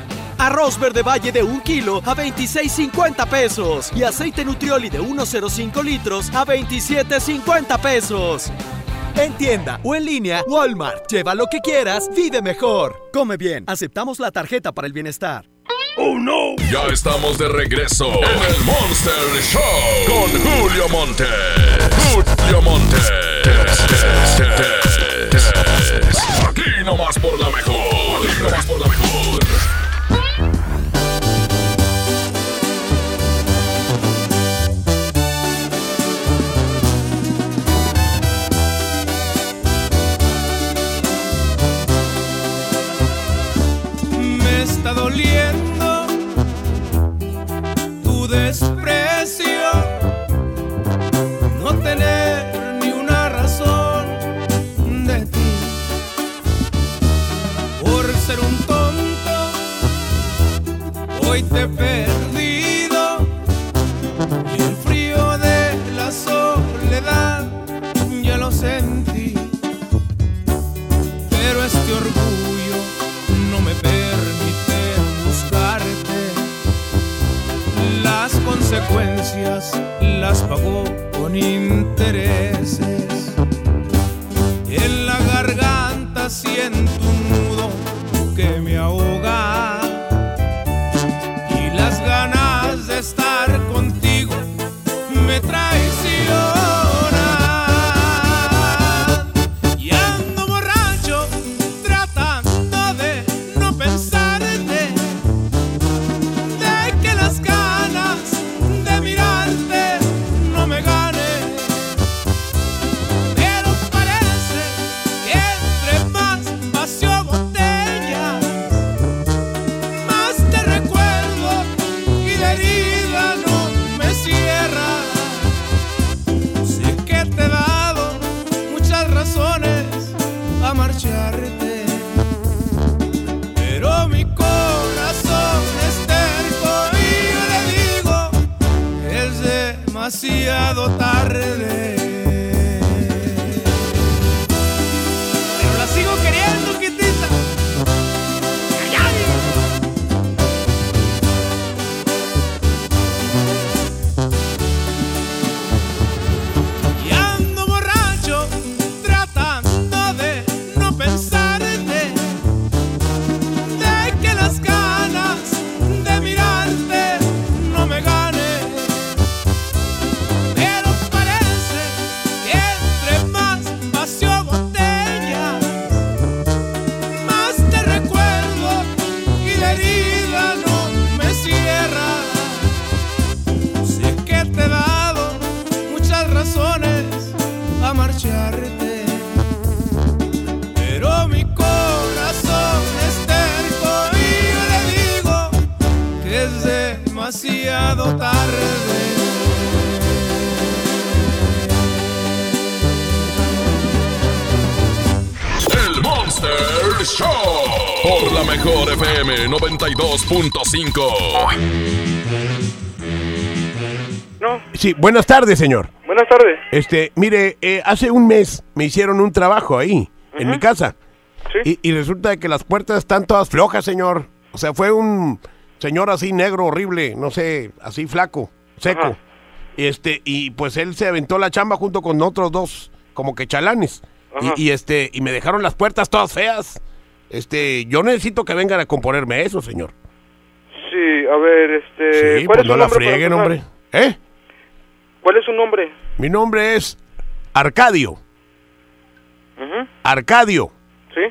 Arroz verde valle de 1 kilo a 26.50 pesos. Y aceite nutrioli de 1.05 litros a 27.50 pesos. En tienda o en línea, Walmart. Lleva lo que quieras, vive mejor. Come bien. Aceptamos la tarjeta para el bienestar. ¡Oh, no! Ya estamos de regreso en el Monster Show con Julio Monte. Julio Monte. Aquí nomás por la mejor. Aquí nomás por la mejor. Doliendo tu desprecio, no tener ni una razón de ti, por ser un tonto, hoy te he 92.5. Sí, buenas tardes, señor. Buenas tardes. Este, mire, eh, hace un mes me hicieron un trabajo ahí, en mi casa. Y, y resulta que las puertas están todas flojas, señor. O sea, fue un señor así negro, horrible, no sé, así flaco, seco. Este, y pues él se aventó la chamba junto con otros dos, como que chalanes. Ajá. Y, y, este, y me dejaron las puertas todas feas. Este, yo necesito que vengan a componerme eso, señor. Sí, a ver, este. Sí, ¿cuál pues es su no la frieguen, hombre. ¿Eh? ¿Cuál es su nombre? Mi nombre es Arcadio. Arcadio. Sí.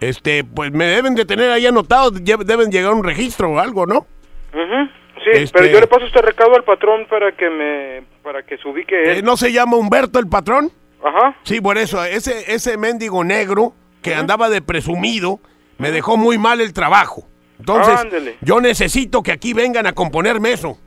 Este, pues me deben de tener ahí anotado, deben llegar un registro o algo, ¿no? Sí, Este- pero yo le paso este recado al patrón para que me. para que se ubique él. Eh, ¿No se llama Humberto el patrón? Ajá. Sí, por eso, ese, ese mendigo negro que andaba de presumido me dejó muy mal el trabajo. Entonces, yo necesito que aquí vengan a componerme eso.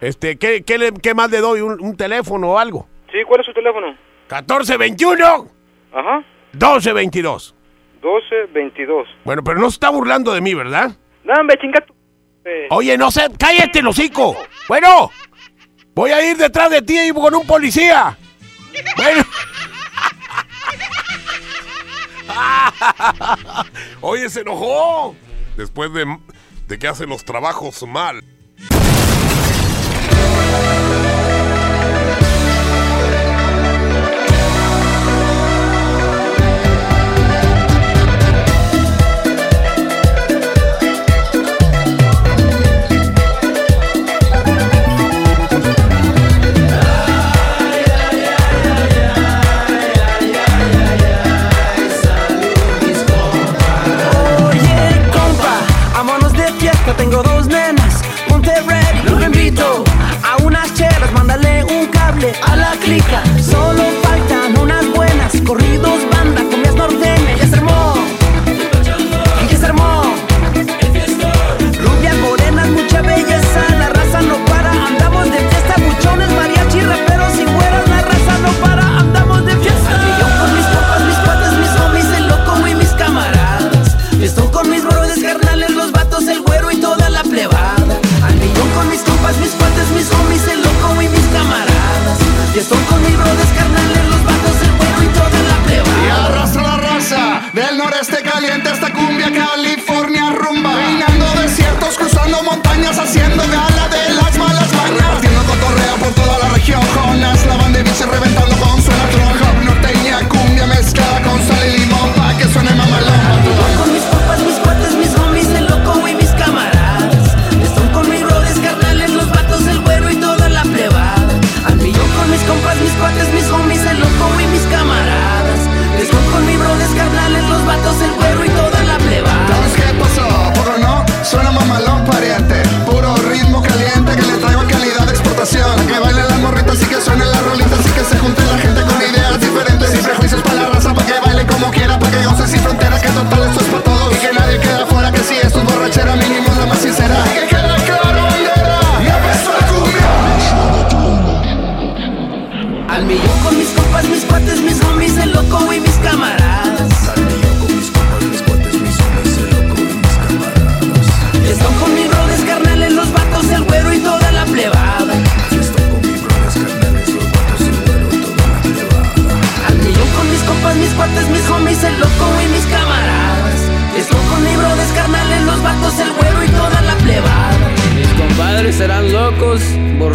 Este, ¿qué, qué, más le doy? ¿Un, teléfono o algo? Sí, ¿cuál es su teléfono? 1421. Ajá. 1222. 1222. Bueno, pero no se está burlando de mí, ¿verdad? No, me chinga eh. Oye, no sé, cállate, hocico. Bueno, voy a ir detrás de ti y con un policía. Bueno. Oye, se enojó después de, de que hace los trabajos mal. clica. Solo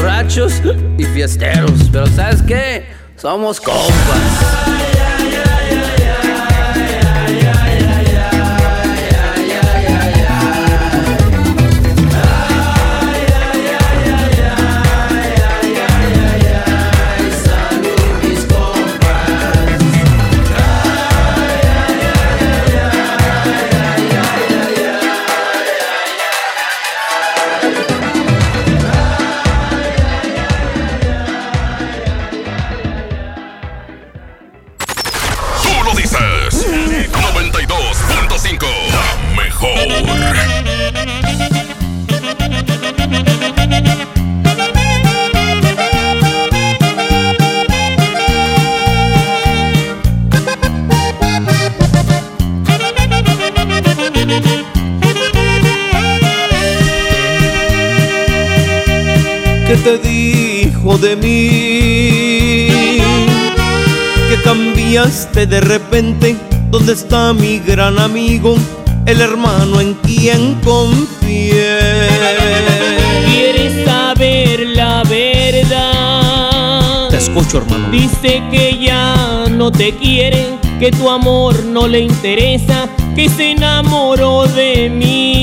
borrachos y fiesteros. Pero ¿sabes qué? Somos compas. que te dijo de mí, que cambiaste de repente, ¿dónde está mi gran amigo, el hermano en quien confié? ¿Quieres saber la verdad? Te escucho, hermano. Dice que ya no te quiere, que tu amor no le interesa, que se enamoró de mí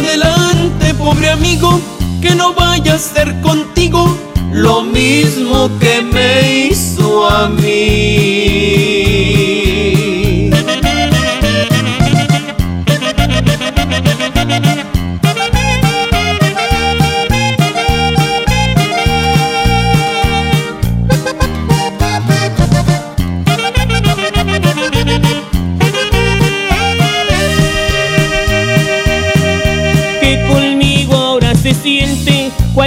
adelante, pobre amigo, que no vaya a ser contigo lo mismo que me hizo a mí.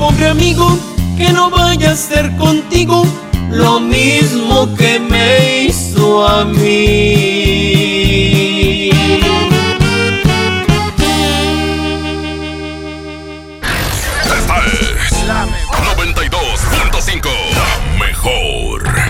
pobre amigo, que no vaya a ser contigo lo mismo que me hizo a mí. Esta es la 92.5, la mejor.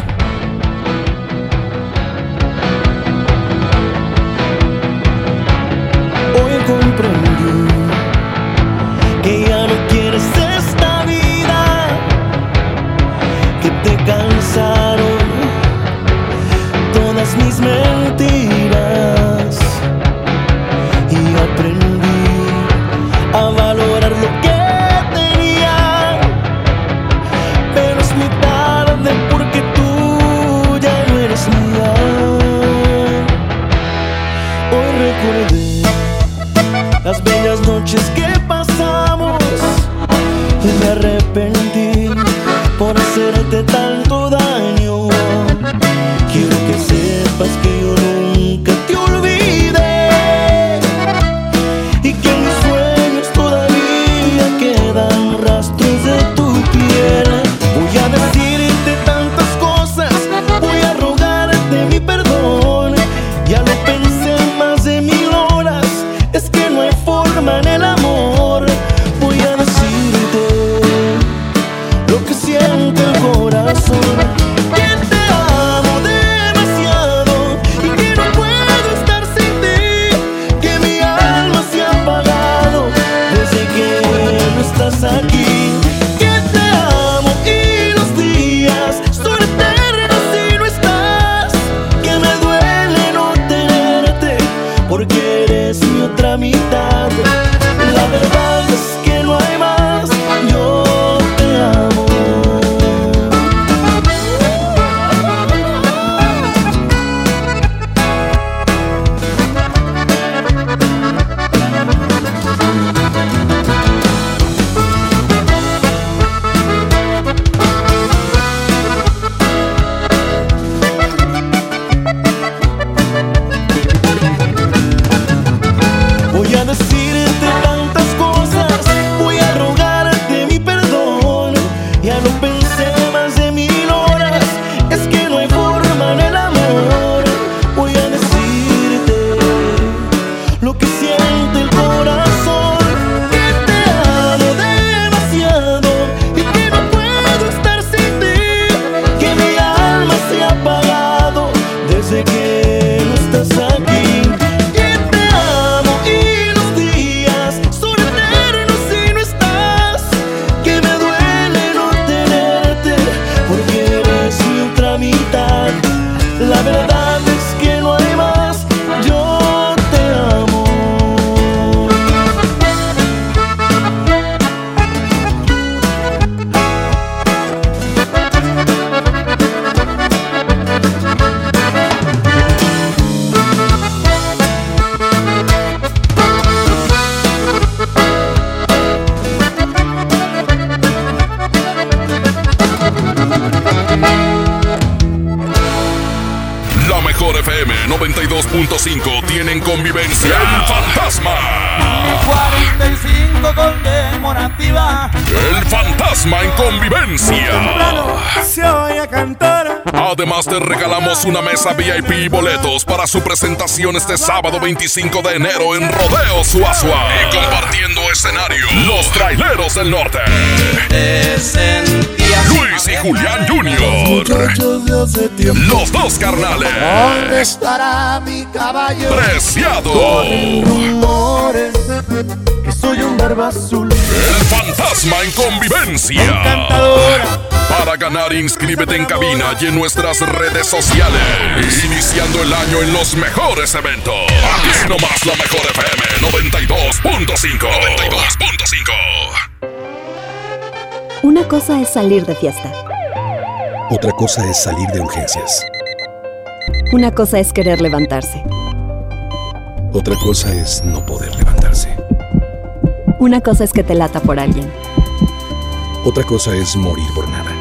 Mesa VIP y boletos para su presentación este sábado 25 de enero en Rodeo Suazua. Y compartiendo escenario, los traileros del norte. Luis y Julián Jr. Los dos carnales. ¿Dónde estará mi caballo? Preciado. Que soy un barba azul. El fantasma en convivencia. Encantadora. Para ganar, inscríbete en cabina y en nuestras redes sociales. Iniciando el año en los mejores eventos. Aquí nomás la mejor FM 92.5. 92.5. Una cosa es salir de fiesta. Otra cosa es salir de urgencias. Una cosa es querer levantarse. Otra cosa es no poder levantarse. Una cosa es que te lata por alguien. Otra cosa es morir por.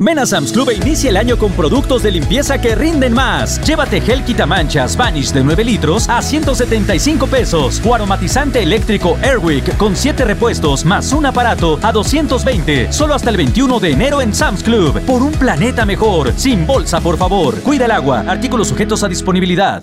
Ven Sam's Club e inicia el año con productos de limpieza que rinden más. Llévate gel quitamanchas Vanish de 9 litros a 175 pesos. O aromatizante eléctrico Airwick con 7 repuestos más un aparato a 220. Solo hasta el 21 de enero en Sam's Club. Por un planeta mejor. Sin bolsa, por favor. Cuida el agua. Artículos sujetos a disponibilidad.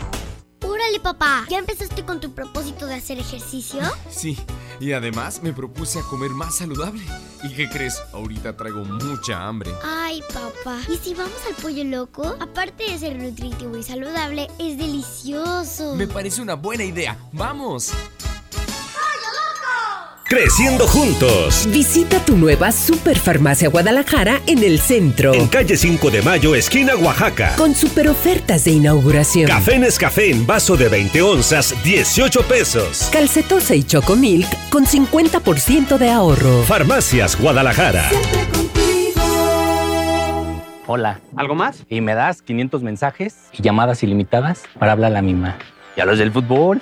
Órale, papá, ¿ya empezaste con tu propósito de hacer ejercicio? Sí, y además me propuse a comer más saludable. ¿Y qué crees? Ahorita traigo mucha hambre. Ay, papá, ¿y si vamos al pollo loco? Aparte de ser nutritivo y saludable, es delicioso. Me parece una buena idea. ¡Vamos! Creciendo juntos. Visita tu nueva Superfarmacia Guadalajara en el centro. En calle 5 de Mayo, esquina Oaxaca. Con super ofertas de inauguración. Café Nescafé en vaso de 20 onzas, 18 pesos. Calcetosa y Chocomilk con 50% de ahorro. Farmacias Guadalajara. Hola. ¿Algo más? Y me das 500 mensajes y llamadas ilimitadas para hablar a la misma. ¿Y a los del fútbol?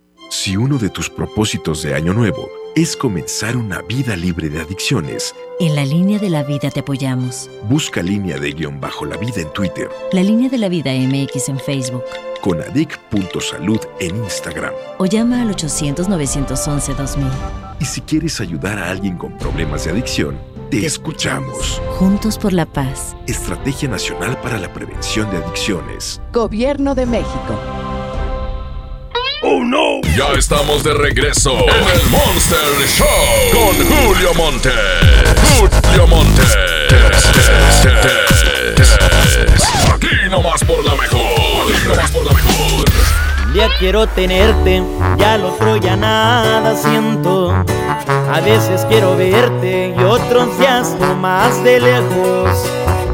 Si uno de tus propósitos de año nuevo es comenzar una vida libre de adicciones, En la línea de la vida te apoyamos. busca línea de guion bajo la vida en Twitter, La línea de la vida MX en Facebook. con adic.salud en Instagram. O llama al 800-911-2000. Y si quieres ayudar a alguien con problemas de adicción, te escuchamos. Juntos por la paz. Estrategia Nacional para la Prevención de Adicciones. Gobierno de México. ¡Oh no! Ya estamos de regreso en el Monster Show con Julio Monte. Julio Monte. Aquí nomás por la mejor. Aquí nomás por la mejor. Un día quiero tenerte, ya al otro ya nada siento. A veces quiero verte y otros días más de lejos.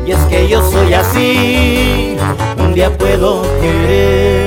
Y es que yo soy así, un día puedo querer,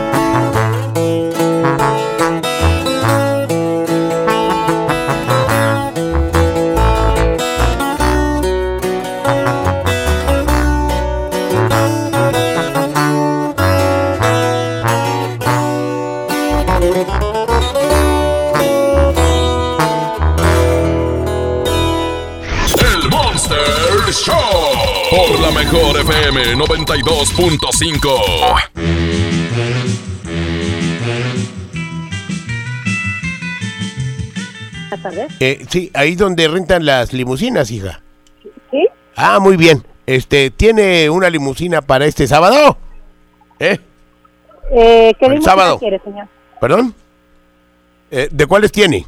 Mejor FM 92.5. Eh, sí, ahí donde rentan las limusinas, hija. ¿Sí? Ah, muy bien. Este, ¿tiene una limusina para este sábado? ¿Eh? Eh, ¿Qué El limusina sábado. quiere, señor? ¿Perdón? Eh, ¿De cuáles tiene?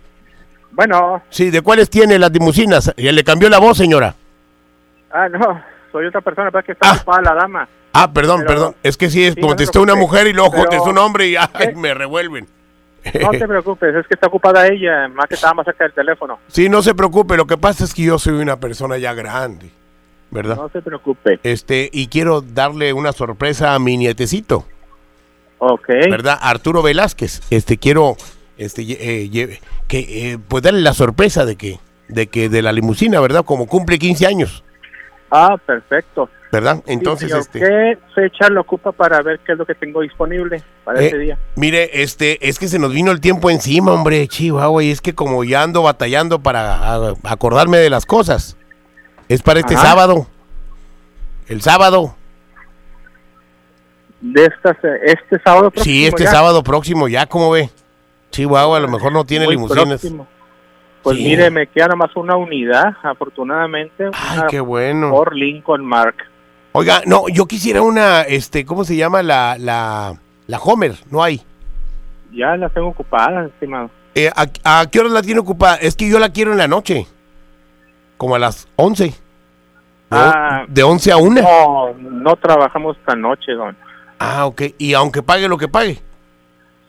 Bueno, Sí, ¿de cuáles tiene las limusinas? Ya le cambió la voz, señora. ah, no, soy otra persona, pero es que está ocupada la dama. Ah, perdón, Pero- perdón. Es que sí, es Sí, no se contestó una mujer y luego contestó un hombre y ay, me revuelven. No te preocupes, es que está ocupada ella, más que estaba más cerca del teléfono. Sí, no se preocupe, lo que pasa es que yo soy una persona ya grande, ¿verdad? No se preocupe. Este, y quiero darle una sorpresa a mi nietecito, Ok. ¿verdad? Arturo Velázquez. Este, quiero, este, eh, que, eh, pues darle la sorpresa de que, de que de la limusina, ¿verdad? Como cumple 15 años, Ah, perfecto. ¿verdad? Entonces, este, ¿Qué fecha lo ocupa para ver qué es lo que tengo disponible para Eh, ese día? Mire, este, es que se nos vino el tiempo encima, hombre, Chihuahua, y es que como ya ando batallando para acordarme de las cosas. Es para este Ajá. sábado. El sábado. De estas, eh, este sábado próximo. Sí, este ya. sábado próximo, ya como ve. Chihuahua a lo mejor no tiene Muy limusinas. próximo. Pues Sí. mire, me queda nomás una unidad, afortunadamente. Ay, una qué bueno. Por Lincoln Mark. Oiga, no, yo quisiera una, este, ¿cómo se llama? La, la, la Homer, no hay. Ya la tengo ocupada, estimado. Eh, ¿a, a qué hora la tiene ocupada? Es que yo la quiero en la noche. Como a las 11. De, Ah. de 11 a 1. No, no trabajamos esta noche, don. Ah, ok. Y aunque pague lo que pague.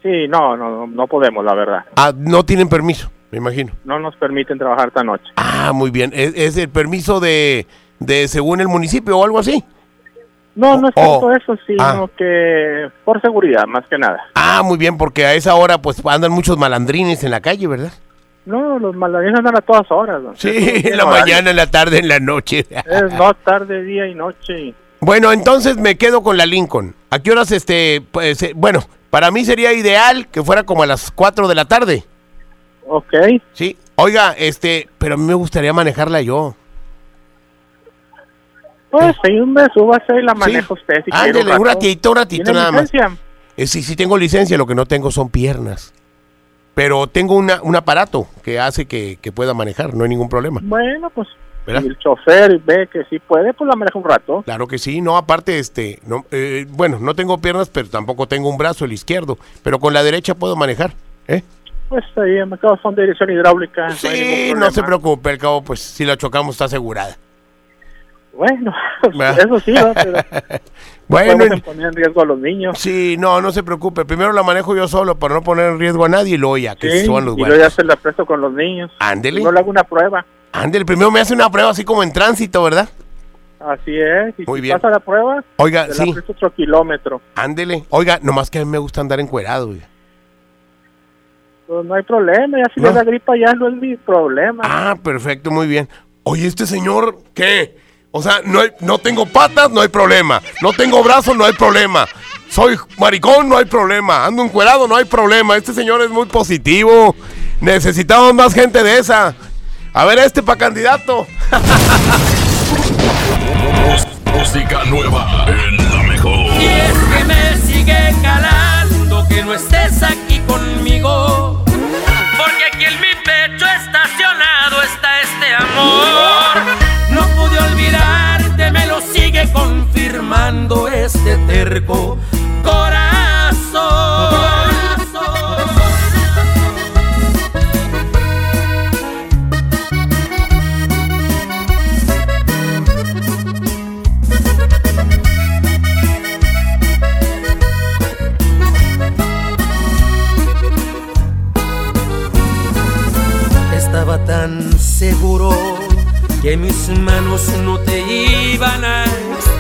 Sí, no, no, no, no podemos, la verdad. Ah, no tienen permiso, me imagino. No nos permiten trabajar esta noche. Ah, muy bien. ¿Es, es el permiso de, de según el municipio o algo así? No, no es Oh, tanto eso, sino ah. que por seguridad, más que nada. Ah, muy bien, porque a esa hora pues andan muchos malandrines en la calle, ¿verdad? No, los malandrines andan a todas horas. Sí, no tiene en la horario. mañana, en la tarde, en la noche. Es no tarde, día y noche. Bueno, entonces me quedo con la Lincoln. ¿A qué horas este pues, eh, bueno, para mí sería ideal que fuera como a las 4 de la tarde. Ok. Sí. Oiga, este, pero a mí me gustaría manejarla yo. Pues sí, hombre, súbase y la maneja usted si quiere. Ándele, un ratito, un ratito ¿Tiene nada más. licencia? Eh, sí, sí tengo licencia, lo que no tengo son piernas. pero tengo una, un aparato que hace que, que pueda manejar, no hay ningún problema. Bueno, pues ¿Verdad? si el chofer ve que sí puede, pues la maneja un rato. Claro que sí, no, aparte, este, no, eh, bueno, no tengo piernas, pero tampoco tengo un brazo, el izquierdo, pero con la derecha puedo manejar, ¿eh? Pues ahí en mercado son de dirección hidráulica. no Sí, no se preocupe, al cabo, pues si la chocamos está asegurada. Bueno, ¿Verdad? eso sí, ¿no? pero Bueno, poner en riesgo a los niños. Sí, no, no se preocupe. Primero la manejo yo solo para no poner en riesgo a nadie y luego ya que Sí, suban los y luego ya se la presto con los niños. Ándele. Yo le hago una prueba. Ándele, primero me hace una prueba así como en tránsito, ¿verdad? Así es. Y Muy si bien. pasa la prueba, Oiga, se la sí. presto otro kilómetro. Ándele. Oiga, nomás que a mí me gusta andar encuerado. oiga. Pues no hay problema. Ya si No. le da gripa, ya no es mi problema. Ah, perfecto, muy bien. Oye, este señor, ¿qué? O sea, no, hay- no tengo patas, no hay problema. No tengo brazos, no hay problema. Soy maricón, no hay problema. Ando encuerado, no hay problema. Este señor es muy positivo. Necesitamos más gente de esa. A ver, este para candidato. Música nueva en la mejor. Y es que me sigue calando que no estés aquí este terco corazón. Estaba tan seguro que mis manos no te iban a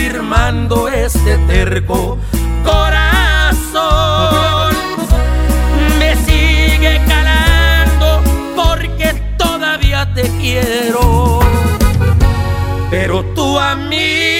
Sigue confirmando este terco corazón. Me sigue calando porque todavía te quiero. Pero tú a mí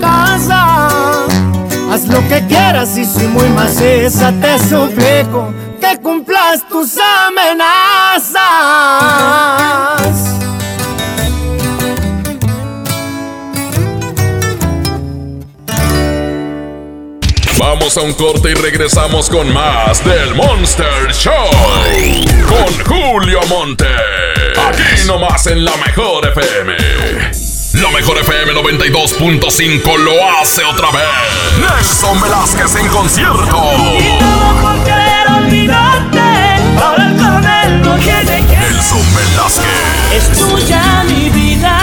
casa. Haz lo que quieras y si muy maciza te suplico que cumplas tus amenazas. Vamos a un corte y regresamos con más del Monster Show. Con Julio Monte. Aquí nomás en la mejor FM. La mejor FM 92.5 lo hace otra vez. Nelson Velázquez en concierto. Y todo por querer olvidarte. Ahora no que. Nelson Velázquez. Es tuya mi vida.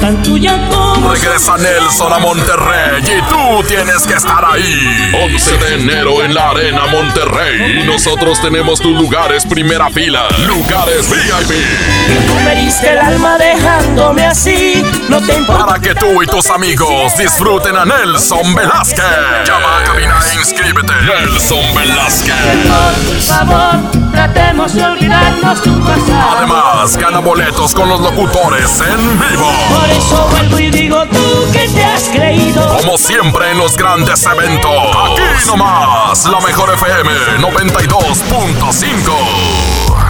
Tan tuya como. Regresa Nelson a Monterrey y tú tienes que estar ahí. 11 de enero en la Arena Monterrey. Y nosotros tenemos tus lugares primera fila. Lugares VIP. Tú me diste el alma dejándome así. No te importa. Para que tú y tus amigos disfruten a Nelson Velázquez. Llama a cabina e inscríbete. Nelson Velázquez. Por favor, tratemos de olvidarnos tu pasado. Además, gana boletos con los locutores en vivo. Por eso vuelvo y digo tú que te has creído. Como siempre en los grandes eventos. Aquí nomás, la mejor FM 92.5.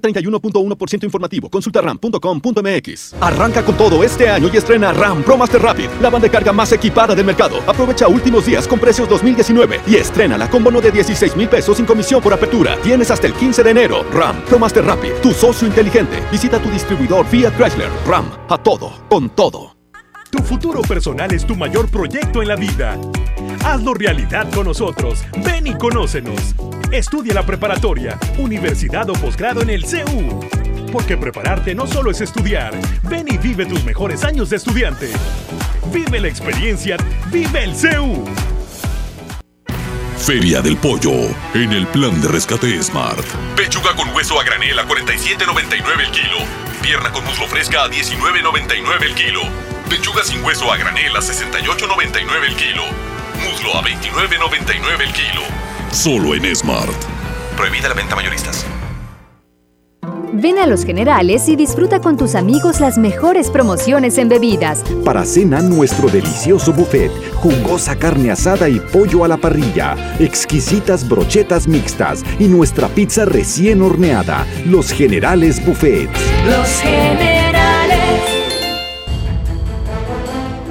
K31.1% informativo. Consulta ram.com.mx. Arranca con todo este año y estrena RAM Pro Master Rapid, la banda de carga más equipada del mercado. Aprovecha últimos días con precios 2019 y estrena con bono de 16 mil pesos sin comisión por apertura. Tienes hasta el 15 de enero. RAM Pro Master Rapid, tu socio inteligente. Visita tu distribuidor Fiat Chrysler. RAM, a todo, con todo. Tu futuro personal es tu mayor proyecto en la vida. Hazlo realidad con nosotros. Ven y conócenos. Estudia la preparatoria, universidad o posgrado en el CEU. Porque prepararte no solo es estudiar. Ven y vive tus mejores años de estudiante. Vive la experiencia. Vive el CEU. Feria del Pollo, en el plan de rescate Smart. Pechuga con hueso a granel a 47.99 el kilo. Pierna con muslo fresca a 19.99 el kilo. Pechuga sin hueso a granel a 68.99 el kilo. Muslo a 29.99 el kilo. Solo en Smart. Prohibida la venta mayoristas. Ven a Los Generales y disfruta con tus amigos las mejores promociones en bebidas. Para cena, nuestro delicioso buffet, jugosa carne asada y pollo a la parrilla, exquisitas brochetas mixtas y nuestra pizza recién horneada. Los Generales Buffet. Los generales.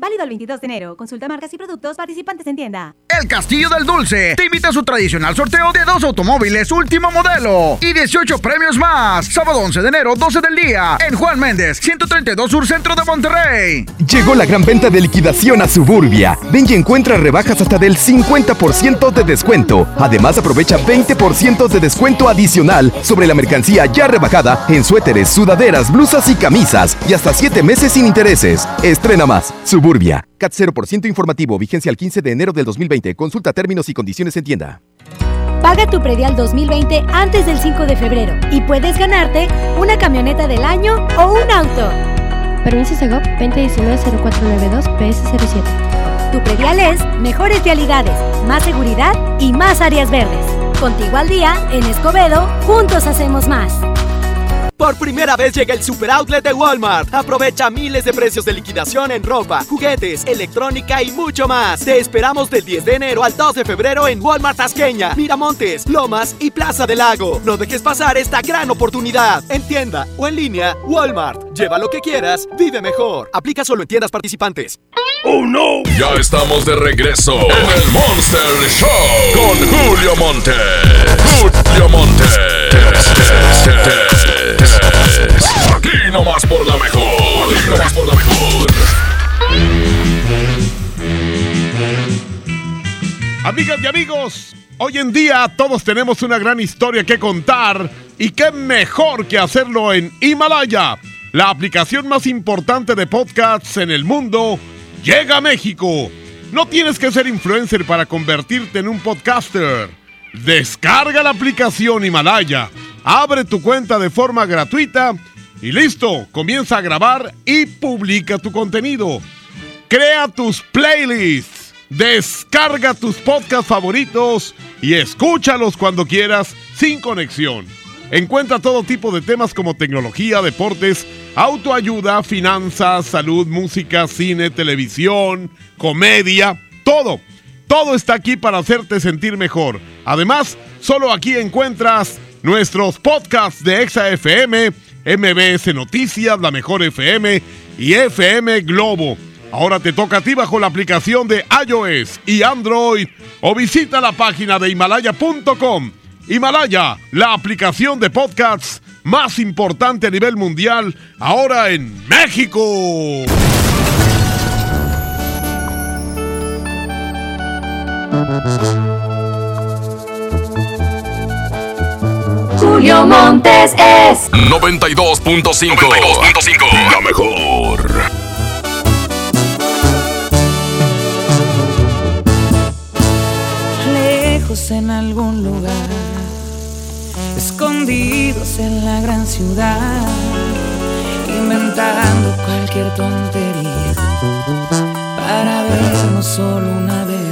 Válido el 22 de enero. Consulta marcas y productos participantes en tienda. El Castillo del Dulce te invita a su tradicional sorteo de dos automóviles último modelo y 18 premios más. Sábado 11 de enero, 12 del día, en Juan Méndez, 132 Sur Centro de Monterrey. Llegó la gran venta de liquidación a Suburbia. Ven y encuentra rebajas hasta del 50% de descuento. Además, aprovecha 20% de descuento adicional sobre la mercancía ya rebajada en suéteres, sudaderas, blusas y camisas y hasta 7 meses sin intereses. Estrena más. Suburbia. CAT 0% informativo. Vigencia al 15 de enero del 2020. Consulta términos y condiciones en tienda. Paga tu predial 2020 antes del 5 de febrero y puedes ganarte una camioneta del año o un auto. Permiso Segov 2019-0492 PS07. Tu predial es mejores vialidades, más seguridad y más áreas verdes. Contigo al día, en Escobedo, juntos hacemos más. Por primera vez llega el Super Outlet de Walmart. Aprovecha miles de precios de liquidación en ropa, juguetes, electrónica y mucho más. Te esperamos del 10 de enero al 2 de febrero en Walmart Tasqueña, Miramontes, Lomas y Plaza del Lago. No dejes pasar esta gran oportunidad. En tienda o en línea, Walmart. Lleva lo que quieras, vive mejor. Aplica solo en tiendas participantes. ¡Oh no! Ya estamos de regreso en el Monster Show con Julio Monte. Julio Aquí nomás por la mejor. Por la mejor. Amigas y amigos, hoy en día todos tenemos una gran historia que contar y qué mejor que hacerlo en Himalaya, la aplicación más importante de podcasts en el mundo, llega a México. No tienes que ser influencer para convertirte en un podcaster. Descarga la aplicación Himalaya, abre tu cuenta de forma gratuita y listo, comienza a grabar y publica tu contenido. Crea tus playlists, descarga tus podcasts favoritos y escúchalos cuando quieras sin conexión. Encuentra todo tipo de temas como tecnología, deportes, autoayuda, finanzas, salud, música, cine, televisión, comedia, todo. Todo está aquí para hacerte sentir mejor. Además, solo aquí encuentras nuestros podcasts de Exa FM, MBS Noticias, La Mejor FM y FM Globo. Ahora te toca a ti bajo la aplicación de iOS y Android o visita la página de himalaya.com. Himalaya, la aplicación de podcasts más importante a nivel mundial, ahora en México. Julio Montes es 92.5. La mejor. Lejos en algún lugar, escondidos en la gran ciudad, inventando cualquier tontería para vernos solo una vez